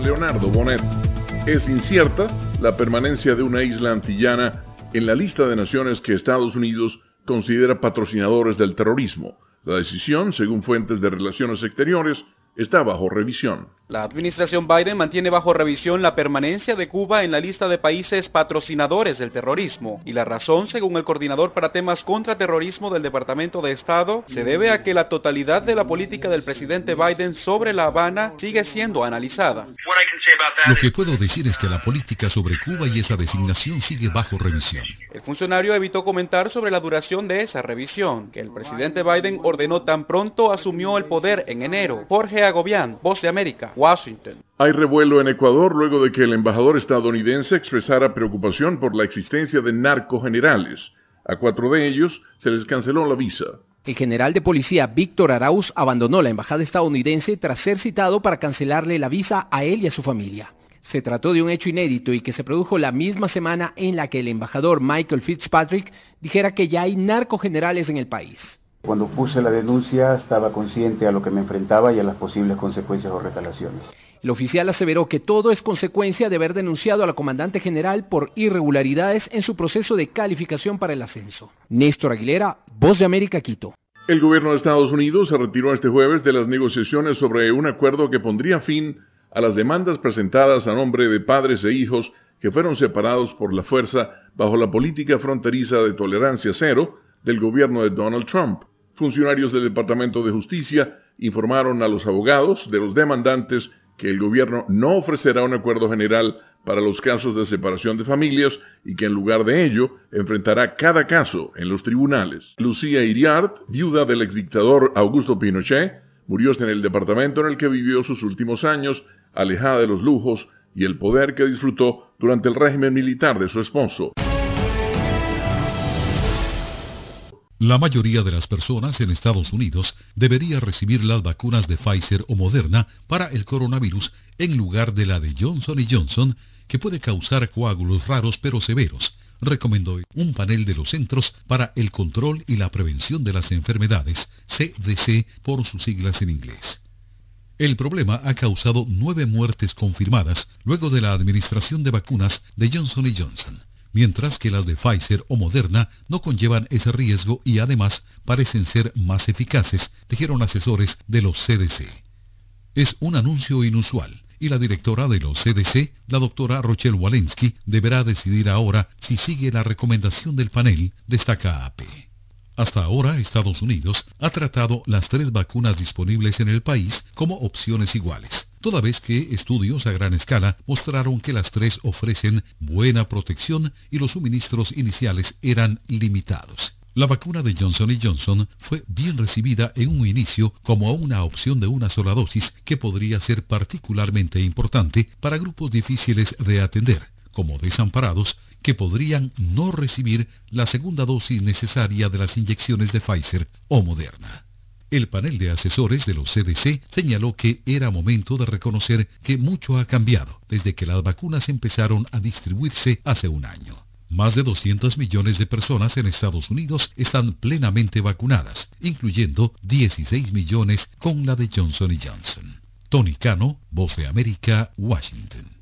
Leonardo Bonet. Es incierta la permanencia de una isla antillana en la lista de naciones que Estados Unidos considera patrocinadores del terrorismo. La decisión, según fuentes de relaciones exteriores, está bajo revisión. La administración Biden mantiene bajo revisión la permanencia de Cuba en la lista de países patrocinadores del terrorismo. Y la razón, según el coordinador para temas contra terrorismo del Departamento de Estado, se debe a que la totalidad de la política del presidente Biden sobre La Habana sigue siendo analizada. Lo que puedo decir es que la política sobre Cuba y esa designación sigue bajo revisión. El funcionario evitó comentar sobre la duración de esa revisión, que el presidente Biden ordenó tan pronto asumió el poder en enero. Jorge Agobián, Voz de América. Washington. Hay revuelo en Ecuador luego de que el embajador estadounidense expresara preocupación por la existencia de narcogenerales. A cuatro de ellos se les canceló la visa. El general de policía Víctor Arauz abandonó la embajada estadounidense tras ser citado para cancelarle la visa a él y a su familia. Se trató de un hecho inédito y que se produjo la misma semana en la que el embajador Michael Fitzpatrick dijera que ya hay narcogenerales en el país. Cuando puse la denuncia estaba consciente a lo que me enfrentaba y a las posibles consecuencias o retalaciones. El oficial aseveró que todo es consecuencia de haber denunciado a la comandante general por irregularidades en su proceso de calificación para el ascenso. Néstor Aguilera, Voz de América, Quito. El gobierno de Estados Unidos se retiró este jueves de las negociaciones sobre un acuerdo que pondría fin a las demandas presentadas a nombre de padres e hijos que fueron separados por la fuerza bajo la política fronteriza de tolerancia cero del gobierno de Donald Trump. Funcionarios del Departamento de Justicia informaron a los abogados de los demandantes que el gobierno no ofrecerá un acuerdo general para los casos de separación de familias y que en lugar de ello enfrentará cada caso en los tribunales. Lucía Iriart, viuda del exdictador Augusto Pinochet, murió en el departamento en el que vivió sus últimos años, alejada de los lujos y el poder que disfrutó durante el régimen militar de su esposo. La mayoría de las personas en Estados Unidos debería recibir las vacunas de Pfizer o Moderna para el coronavirus en lugar de la de Johnson Johnson, que puede causar coágulos raros pero severos, recomendó un panel de los Centros para el Control y la Prevención de las Enfermedades, CDC por sus siglas en inglés. El problema ha causado nueve muertes confirmadas luego de la administración de vacunas de Johnson Johnson mientras que las de Pfizer o Moderna no conllevan ese riesgo y además parecen ser más eficaces, dijeron asesores de los CDC. Es un anuncio inusual y la directora de los CDC, la doctora Rochelle Walensky, deberá decidir ahora si sigue la recomendación del panel, destaca AP. Hasta ahora, Estados Unidos ha tratado las tres vacunas disponibles en el país como opciones iguales, toda vez que estudios a gran escala mostraron que las tres ofrecen buena protección y los suministros iniciales eran limitados. La vacuna de Johnson Johnson fue bien recibida en un inicio como una opción de una sola dosis que podría ser particularmente importante para grupos difíciles de atender, como desamparados que podrían no recibir la segunda dosis necesaria de las inyecciones de Pfizer o Moderna. El panel de asesores de los CDC señaló que era momento de reconocer que mucho ha cambiado desde que las vacunas empezaron a distribuirse hace un año. Más de 200 millones de personas en Estados Unidos están plenamente vacunadas, incluyendo 16 millones con la de Johnson Johnson. Tony Cano, Voz de América, Washington.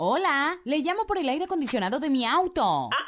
Hola, le llamo por el aire acondicionado de mi auto. Ah,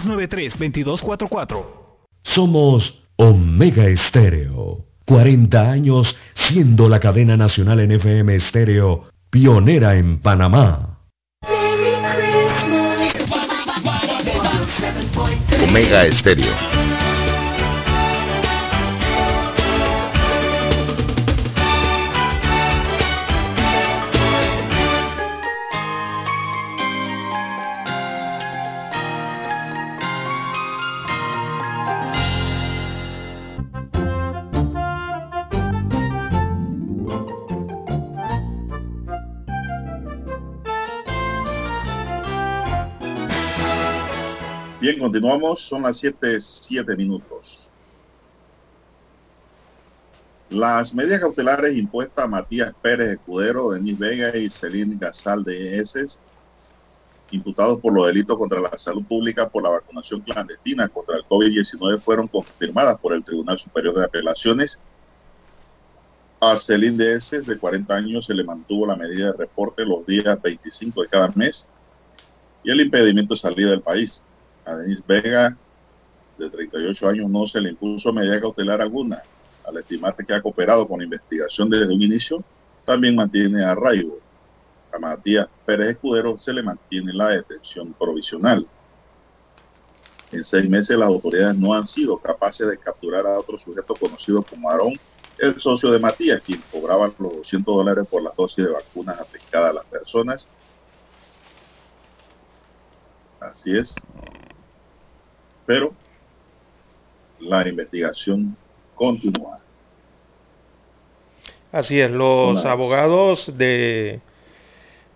393-2244. Somos Omega Estéreo. 40 años siendo la cadena nacional en FM Estéreo, pionera en Panamá. Omega Estéreo. Continuamos. Son las 7, 7 minutos. Las medidas cautelares impuestas a Matías Pérez Escudero, Denis Vega y Celine Gasal de Eses, imputados por los delitos contra la salud pública por la vacunación clandestina contra el COVID-19, fueron confirmadas por el Tribunal Superior de Apelaciones. A Celine de Eses, de 40 años, se le mantuvo la medida de reporte los días 25 de cada mes y el impedimento de salida del país. A Denis Vega, de 38 años, no se le impuso medida cautelar alguna. Al estimar que ha cooperado con la investigación desde un inicio, también mantiene arraigo. A Matías Pérez Escudero se le mantiene la detención provisional. En seis meses las autoridades no han sido capaces de capturar a otro sujeto conocido como Aarón, el socio de Matías, quien cobraba los 200 dólares por las dosis de vacunas aplicadas a las personas. Así es pero la investigación continúa. Así es, los abogados de,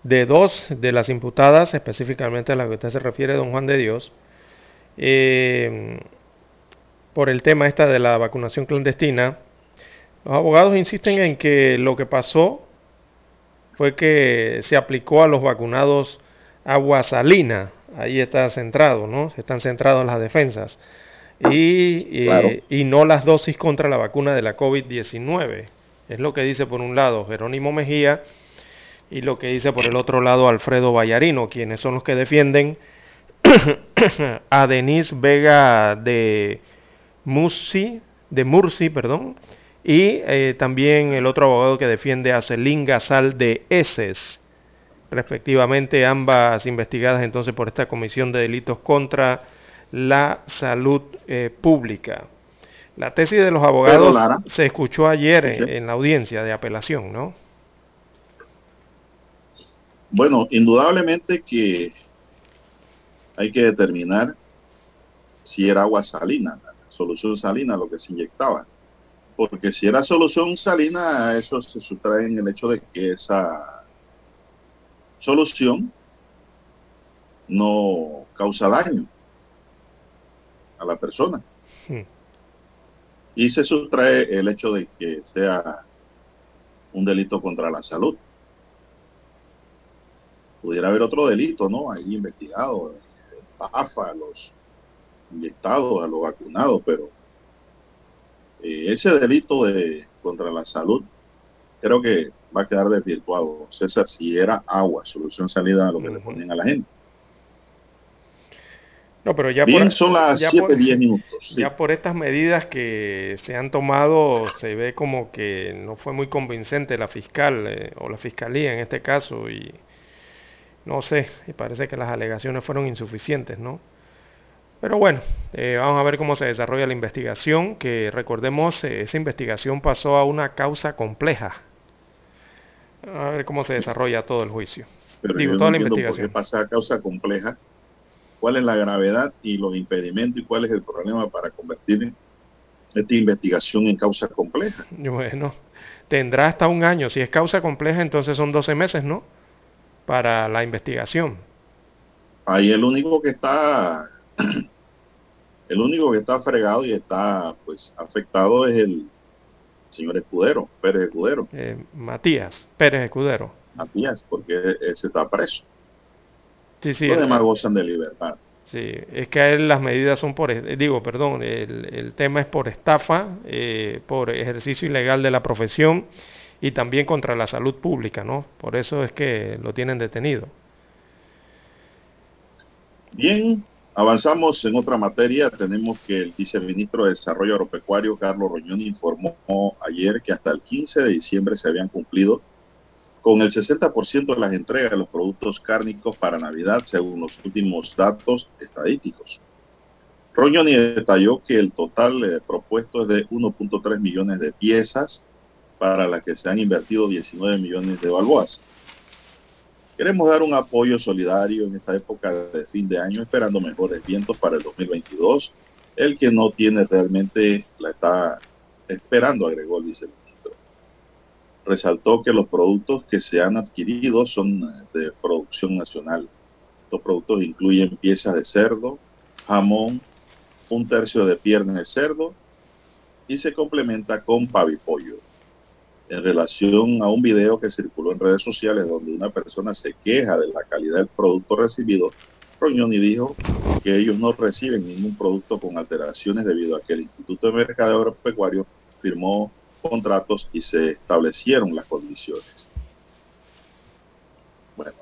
de dos de las imputadas, específicamente a la que usted se refiere, don Juan de Dios, eh, por el tema esta de la vacunación clandestina, los abogados insisten en que lo que pasó fue que se aplicó a los vacunados agua salina, ahí está centrado, ¿no? Están centrados en las defensas. Y, y, no las dosis contra la vacuna de la COVID-19. Es lo que dice por un lado Jerónimo Mejía y lo que dice por el otro lado Alfredo Vallarino, quienes son los que defienden a Denise Vega de Mursi, de Mursi, perdón, y eh, también el otro abogado que defiende a Celín Gasal de Eses respectivamente, ambas investigadas entonces por esta Comisión de Delitos contra la Salud eh, Pública. La tesis de los abogados se escuchó ayer en, en la audiencia de apelación, ¿no? Bueno, indudablemente que hay que determinar si era agua salina, solución salina lo que se inyectaba. Porque si era solución salina, eso se sustrae en el hecho de que esa solución no causa daño a la persona. Hmm. Y se sustrae el hecho de que sea un delito contra la salud. Pudiera haber otro delito, ¿no? Ahí investigado, estafa a los inyectados, a los vacunados, pero eh, ese delito de contra la salud creo que va a quedar desvirtuado. César, si era agua, solución salida a lo que le ponen a la gente. No, pero ya Bien, por, son las ya 7, por- 10 minutos. sí. Ya por estas medidas que se han tomado, se ve como que no fue muy convincente la fiscal eh, o la fiscalía en este caso y no sé, y parece que las alegaciones fueron insuficientes, ¿no? Pero bueno, eh, vamos a ver cómo se desarrolla la investigación, que recordemos, eh, esa investigación pasó a una causa compleja. A ver cómo se desarrolla todo el juicio. Pero Digo, yo toda no la entiendo por qué investigación. pasa a causa compleja. ¿Cuál es la gravedad y los impedimentos y cuál es el problema para convertir esta investigación en causa compleja? Bueno, tendrá hasta un año. Si es causa compleja, entonces son 12 meses, ¿no? Para la investigación. Ahí el único que está, el único que está fregado y está pues afectado es el señor Escudero, Pérez Escudero, Eh, Matías Pérez Escudero. Matías, porque ese está preso. Sí, sí. Los demás gozan de libertad. Sí, es que a él las medidas son por, digo, perdón, el, el tema es por estafa, eh, por ejercicio ilegal de la profesión y también contra la salud pública, ¿no? Por eso es que lo tienen detenido. Bien, avanzamos en otra materia. Tenemos que el viceministro de Desarrollo Agropecuario, Carlos Roñón, informó ayer que hasta el 15 de diciembre se habían cumplido con el 60% de las entregas de los productos cárnicos para Navidad, según los últimos datos estadísticos. Roñoni detalló que el total eh, propuesto es de 1.3 millones de piezas, para las que se han invertido 19 millones de balboas. Queremos dar un apoyo solidario en esta época de fin de año, esperando mejores vientos para el 2022. El que no tiene realmente la está esperando, agregó el viceministro. Resaltó que los productos que se han adquirido son eh, de producción nacional. Estos productos incluyen piezas de cerdo, jamón, un tercio de pierna de cerdo y se complementa con pavipollo en relación a un video que circuló en redes sociales donde una persona se queja de la calidad del producto recibido, Roñoni dijo que ellos no reciben ningún producto con alteraciones debido a que el Instituto de Mercadeo Agropecuario firmó contratos y se establecieron las condiciones. Bueno,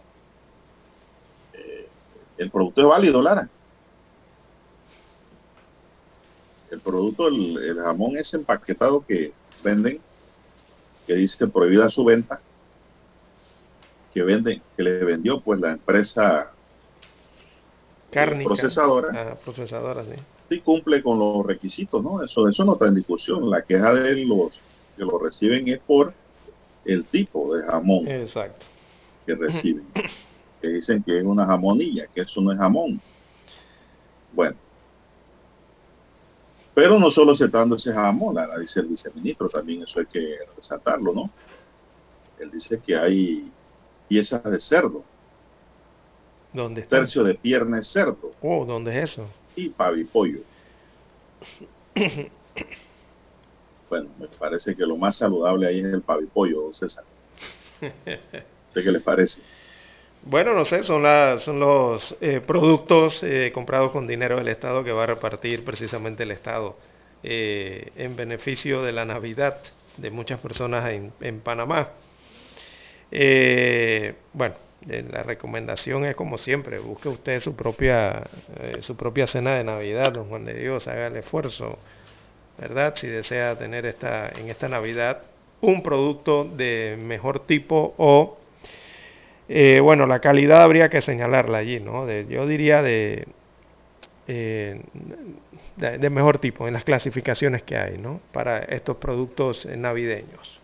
eh, el producto es válido, Lara. El producto, el jamón es empaquetado que venden que dice prohibida su venta, que vende, que le vendió pues la empresa Cárnica. procesadora, Ah, procesadora, sí. sí cumple con los requisitos, ¿no? Eso, eso no está en discusión. La queja de los que lo reciben es por el tipo de jamón Exacto. que reciben. Que dicen que es una jamonilla, que eso no es jamón. Bueno. Pero no solo se está dando ese jamón, la dice el viceministro, también eso hay que resaltarlo, ¿no? Él dice que hay piezas de cerdo, ¿Dónde está? tercio de pierna de cerdo Oh, ¿dónde es eso? y pavipollo. Bueno, me parece que lo más saludable ahí es el pavipollo, don César. ¿Usted qué les parece? Bueno, no sé, son, las, los eh, productos eh, comprados con dinero del Estado que va a repartir precisamente el Estado eh, en beneficio de la Navidad de muchas personas en, en Panamá. Bueno, la recomendación es como siempre, busque usted su propia, su propia cena de Navidad, don Juan de Dios, haga el esfuerzo, ¿verdad? Si desea tener esta, en esta Navidad un producto de mejor tipo o eh, bueno, la calidad habría que señalarla allí, ¿no? De- yo diría de, eh, de, mejor tipo en las clasificaciones que hay, ¿no? Para estos productos navideños.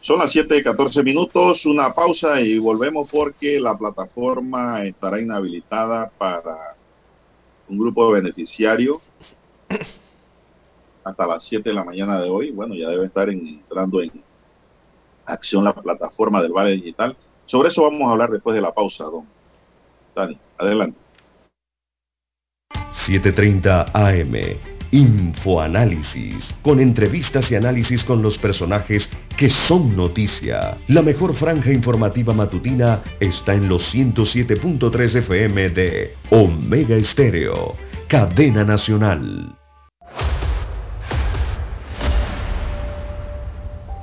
Son las 7 de 14 minutos, una pausa y volvemos porque la plataforma estará inhabilitada para un grupo de beneficiarios hasta las 7 de la mañana de hoy. Bueno, ya debe estar en- entrando en acción la plataforma del Vale Digital. Sobre eso vamos a hablar después de la pausa, don Dani. Adelante. 7.30 AM. Infoanálisis. Con entrevistas y análisis con los personajes que son noticia. La mejor franja informativa matutina está en los 107.3 FM de Omega Estéreo. Cadena Nacional.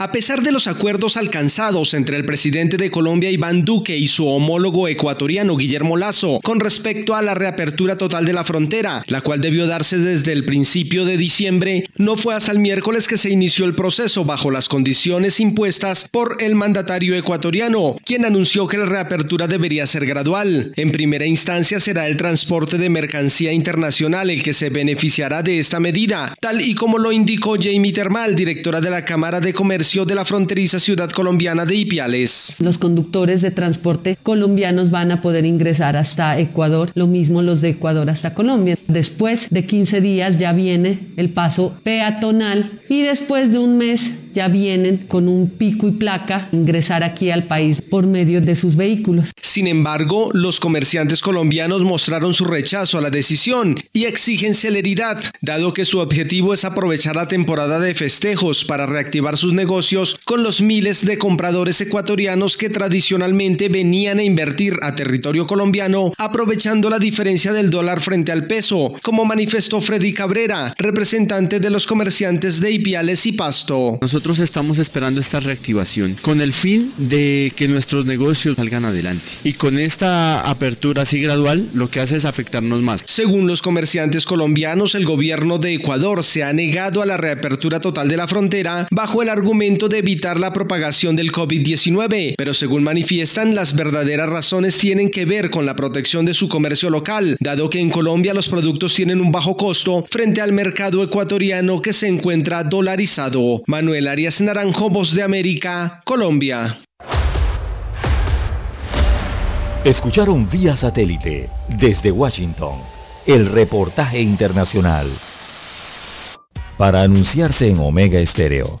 A pesar de los acuerdos alcanzados entre el presidente de Colombia Iván Duque y su homólogo ecuatoriano Guillermo Lazo con respecto a la reapertura total de la frontera, la cual debió darse desde el principio de diciembre, no fue hasta el miércoles que se inició el proceso bajo las condiciones impuestas por el mandatario ecuatoriano, quien anunció que la reapertura debería ser gradual. En primera instancia será el transporte de mercancía internacional el que se beneficiará de esta medida, tal y como lo indicó Jamie Termal, directora de la Cámara de Comercio de la fronteriza ciudad colombiana de Ipiales. Los conductores de transporte colombianos van a poder ingresar hasta Ecuador, lo mismo los de Ecuador hasta Colombia. Después de 15 días ya viene el paso peatonal y después de un mes ya vienen con un pico y placa ingresar aquí al país por medio de sus vehículos. Sin embargo, los comerciantes colombianos mostraron su rechazo a la decisión y exigen celeridad, dado que su objetivo es aprovechar la temporada de festejos para reactivar sus negocios con los miles de compradores ecuatorianos que tradicionalmente venían a invertir a territorio colombiano, aprovechando la diferencia del dólar frente al peso, como manifestó Freddy Cabrera, representante de los comerciantes de Ipiales y Pasto. Nosotros estamos esperando esta reactivación con el fin de que nuestros negocios salgan adelante. Y con esta apertura así gradual, lo que hace es afectarnos más. Según los comerciantes colombianos, el gobierno de Ecuador se ha negado a la reapertura total de la frontera bajo el argumento de evitar la propagación del COVID-19, pero según manifiestan, las verdaderas razones tienen que ver con la protección de su comercio local, dado que en Colombia los productos tienen un bajo costo frente al mercado ecuatoriano que se encuentra dolarizado. Manuel Arias Naranjo, Voz de América, Colombia. Escucharon vía satélite desde Washington el reportaje internacional. Para anunciarse en Omega Estéreo,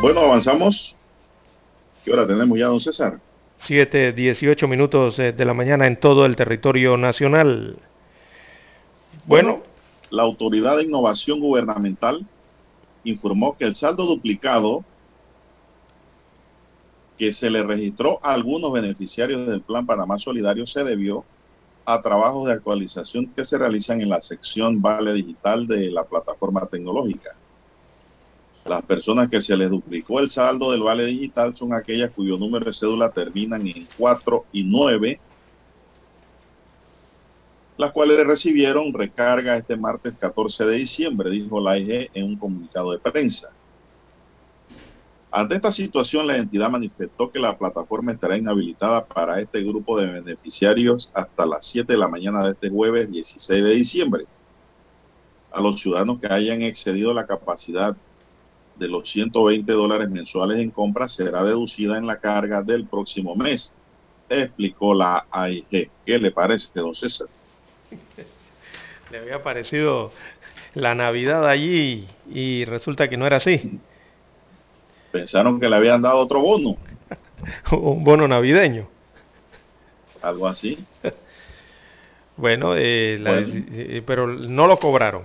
Bueno, avanzamos. ¿Qué hora tenemos ya, don César? 7, 18 minutos eh, de la mañana en todo el territorio nacional. Bueno, la Autoridad de Innovación Gubernamental informó que el saldo duplicado que se le registró a algunos beneficiarios del Plan Panamá Solidario se debió a trabajos de actualización que se realizan en la sección Vale Digital de la plataforma tecnológica. Las personas que se les duplicó el saldo del Vale Digital son aquellas cuyo número de cédula terminan en 4 y 9, las cuales recibieron recarga este martes 14 de diciembre, dijo la AIG en un comunicado de prensa. Ante esta situación, la entidad manifestó que la plataforma estará inhabilitada para este grupo de beneficiarios hasta las 7 de la mañana de este jueves 16 de diciembre. A los ciudadanos que hayan excedido la capacidad de los 120 dólares mensuales en compra será deducida en la carga del próximo mes, explicó la AIG. ¿Qué le parece, don César? le había parecido la Navidad allí y resulta que no era así. Pensaron que le habían dado otro bono. Un bono navideño. Algo así. bueno, eh, la, Bueno. eh, pero no lo cobraron.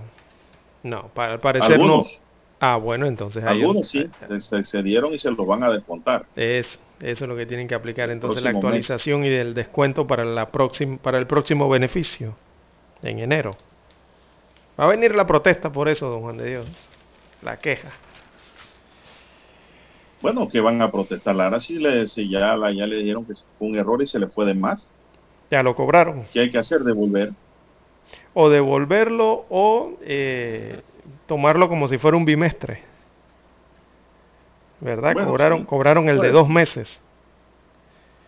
No, al parecer Algunos. no. Ah, bueno, entonces Algunos sí, se, se excedieron y se los van a descontar. Es, Eso es lo que tienen que aplicar entonces la mes. actualización y el descuento para, la próxima, para el próximo beneficio en enero. Va a venir la protesta por eso, don Juan de Dios. La queja. Bueno, que van a protestar. Ahora sí le, si ya, ya le dijeron que fue un error y se le fue de más. Ya lo cobraron. ¿Qué hay que hacer? Devolver. O devolverlo o eh, tomarlo como si fuera un bimestre. ¿Verdad? Bueno, cobraron, sí. cobraron el de Pues. dos meses.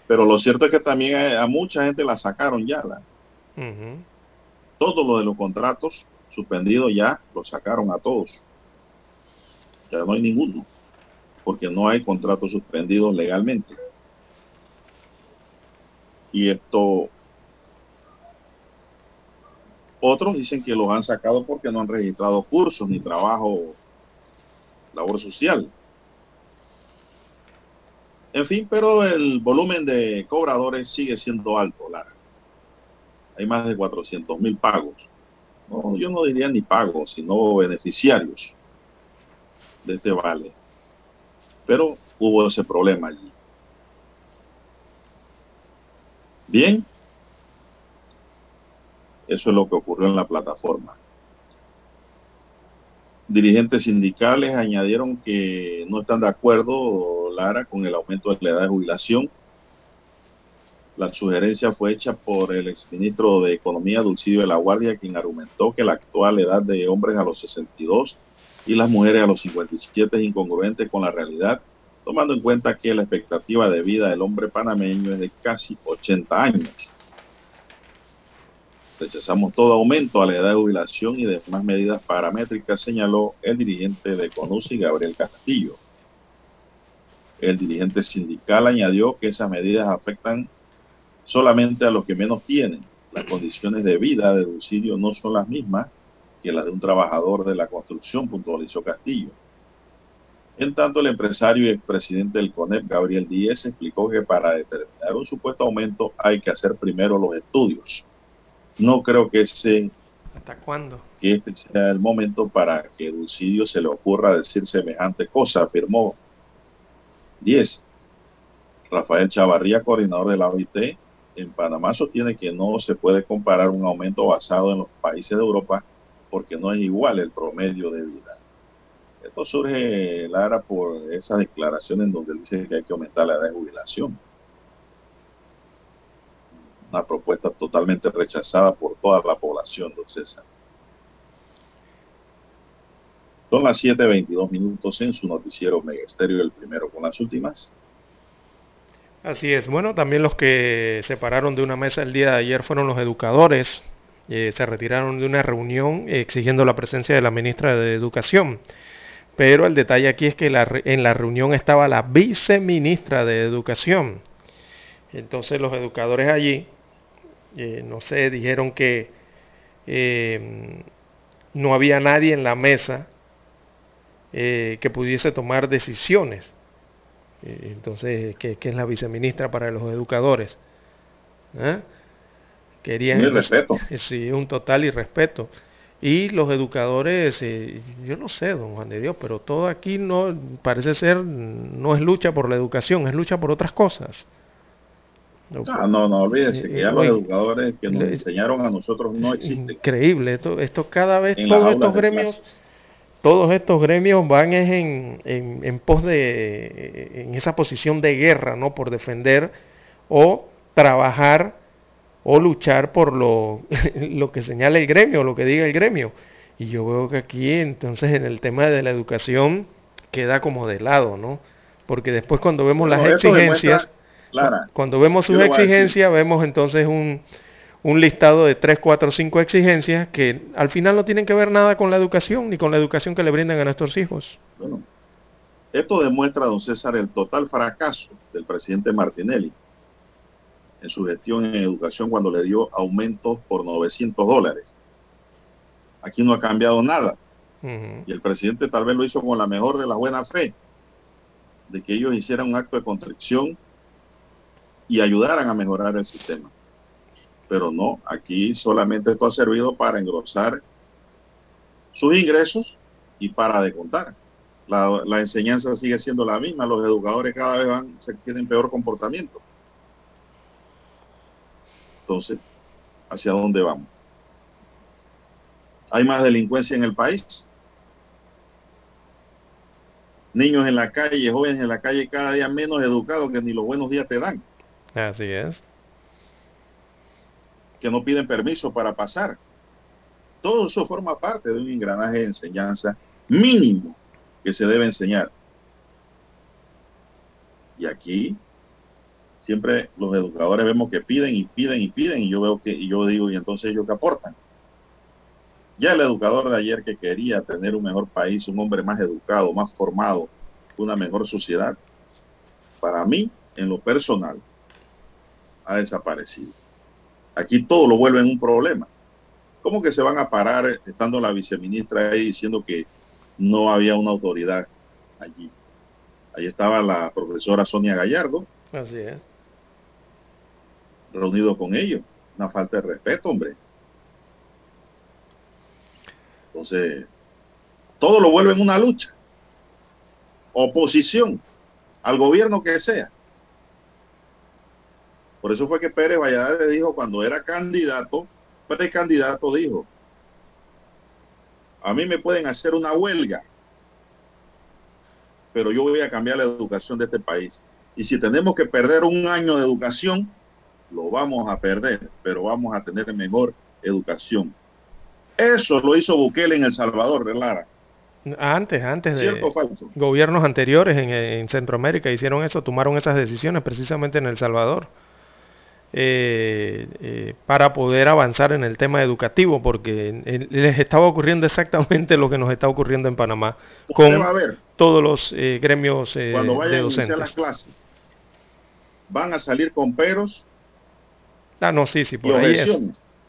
Pero lo cierto es que también a, a mucha gente la sacaron ya. La, todo lo de los contratos suspendidos ya lo sacaron a todos. Ya no hay ninguno. Porque no hay contratos suspendidos legalmente. Y esto... Otros dicen que los han sacado porque no han registrado cursos ni trabajo, labor social. En fin, pero el volumen de cobradores sigue siendo alto, Lara. Hay más de 400 mil pagos. Yo no diría ni pagos, sino beneficiarios de este vale. Pero hubo ese problema allí. Bien. Eso es lo que ocurrió en la plataforma. Dirigentes sindicales añadieron que no están de acuerdo, Lara, con el aumento de la edad de jubilación. La sugerencia fue hecha por el exministro de Economía, Dulcidio de la Guardia, quien argumentó que la actual edad de hombres a los 62 y las mujeres a los 57 es incongruente con la realidad, tomando en cuenta que la expectativa de vida del hombre panameño es de casi 80 años. Rechazamos todo aumento a la edad de jubilación y demás medidas paramétricas, señaló el dirigente de CONUSI, Gabriel Castillo. El dirigente sindical añadió que esas medidas afectan solamente a los que menos tienen. Las condiciones de vida de Dulcidio no son las mismas que las de un trabajador de la construcción, puntualizó Castillo. En tanto, el empresario y expresidente del CONEP, Gabriel Díez, explicó que para determinar un supuesto aumento hay que hacer primero los estudios. No creo que, ese, ¿Hasta cuándo? que este sea el momento para que Dulcidio se le ocurra decir semejante cosa, afirmó 10. Rafael Chavarría, coordinador de la OIT, en Panamá sostiene que no se puede comparar un aumento basado en los países de Europa porque no es igual el promedio de vida. Esto surge, Lara, por esas declaraciones donde él dice que hay que aumentar la edad de jubilación. Una propuesta totalmente rechazada por toda la población, don César. Son las 7.22 minutos en su noticiero Megesterio, el primero con las últimas. Así es. Bueno, también los que se pararon de una mesa el día de ayer fueron los educadores. Eh, se retiraron de una reunión exigiendo la presencia de la ministra de Educación. Pero el detalle aquí es que en la reunión estaba la viceministra de Educación. Entonces los educadores allí, eh, no sé, dijeron que eh, no había nadie en la mesa eh, que pudiese tomar decisiones. Entonces, ¿qué, qué es la viceministra para los educadores? ¿Ah? Querían Un irrespeto. Sí, un total irrespeto. Y los educadores, eh, yo no sé, don Juan de Dios, pero todo aquí no parece ser, no es lucha por la educación, es lucha por otras cosas. Ah, no, no, olvídese que ya los educadores que nos enseñaron a nosotros no existen. Increíble, esto, esto cada vez, En todos estos gremios, todos estos gremios van es en, en, en pos de, en esa posición de guerra, ¿no? Por defender o trabajar o luchar por lo, lo que señala el gremio, lo que diga el gremio. Y yo veo que aquí entonces en el tema de la educación queda como de lado, ¿no? Porque después cuando vemos Bueno, las demuestra, exigencias, Clara, cuando vemos sus exigencias, vemos entonces un, un listado de 3, 4, 5 exigencias que al final no tienen que ver nada con la educación ni con la educación que le brindan a nuestros hijos. Bueno, esto demuestra, don César, el total fracaso del presidente Martinelli en su gestión en educación cuando le dio aumentos por 900 dólares. Aquí no ha cambiado nada. Y el presidente tal vez lo hizo con la mejor de la buena fe, de que ellos hicieran un acto de contrición y ayudaran a mejorar el sistema. Pero no, aquí solamente esto ha servido para engrosar sus ingresos y para de contar. la, la enseñanza sigue siendo la misma, los educadores cada vez van, se tienen peor comportamiento. Entonces, ¿hacia dónde vamos? ¿Hay más delincuencia en el país? Niños en la calle, jóvenes en la calle, cada día menos educados que ni los buenos días te dan, Así es. que no piden permiso para pasar. Todo eso forma parte de un engranaje de enseñanza mínimo que se debe enseñar. Y aquí siempre los educadores vemos que piden y piden y piden y yo veo que y yo digo y entonces ellos que aportan. Ya el educador de ayer que quería tener un mejor país, un hombre más educado, más formado, una mejor sociedad, para mí, en lo personal, ha desaparecido. Aquí todo lo vuelven un problema. ¿Cómo que se van a parar estando la viceministra ahí diciendo que no había una autoridad allí? Ahí estaba la profesora Sonia Gallardo, Así es. reunido con ellos. Una falta de respeto, hombre. Entonces, todo lo vuelven una lucha. Oposición al gobierno que sea. Por eso fue que Pérez Valladares dijo cuando era candidato, precandidato dijo, a mí me pueden hacer una huelga, pero yo voy a cambiar la educación de este país. Y si tenemos que perder un año de educación, lo vamos a perder, pero vamos a tener mejor educación. Eso lo hizo Bukele en El Salvador, Lara. Antes, antes de ¿Cierto o falso? gobiernos anteriores en, en Centroamérica hicieron eso, tomaron esas decisiones precisamente en El Salvador. Eh, eh, para poder avanzar en el tema educativo, porque les estaba ocurriendo exactamente lo que nos está ocurriendo en Panamá con Usted va a ver, todos los eh, gremios eh, cuando de vayan a las docentes. clases, van a salir con peros Ah, no, sí, sí, y por ahí es.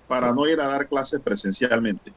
para no ir a dar clases presencialmente.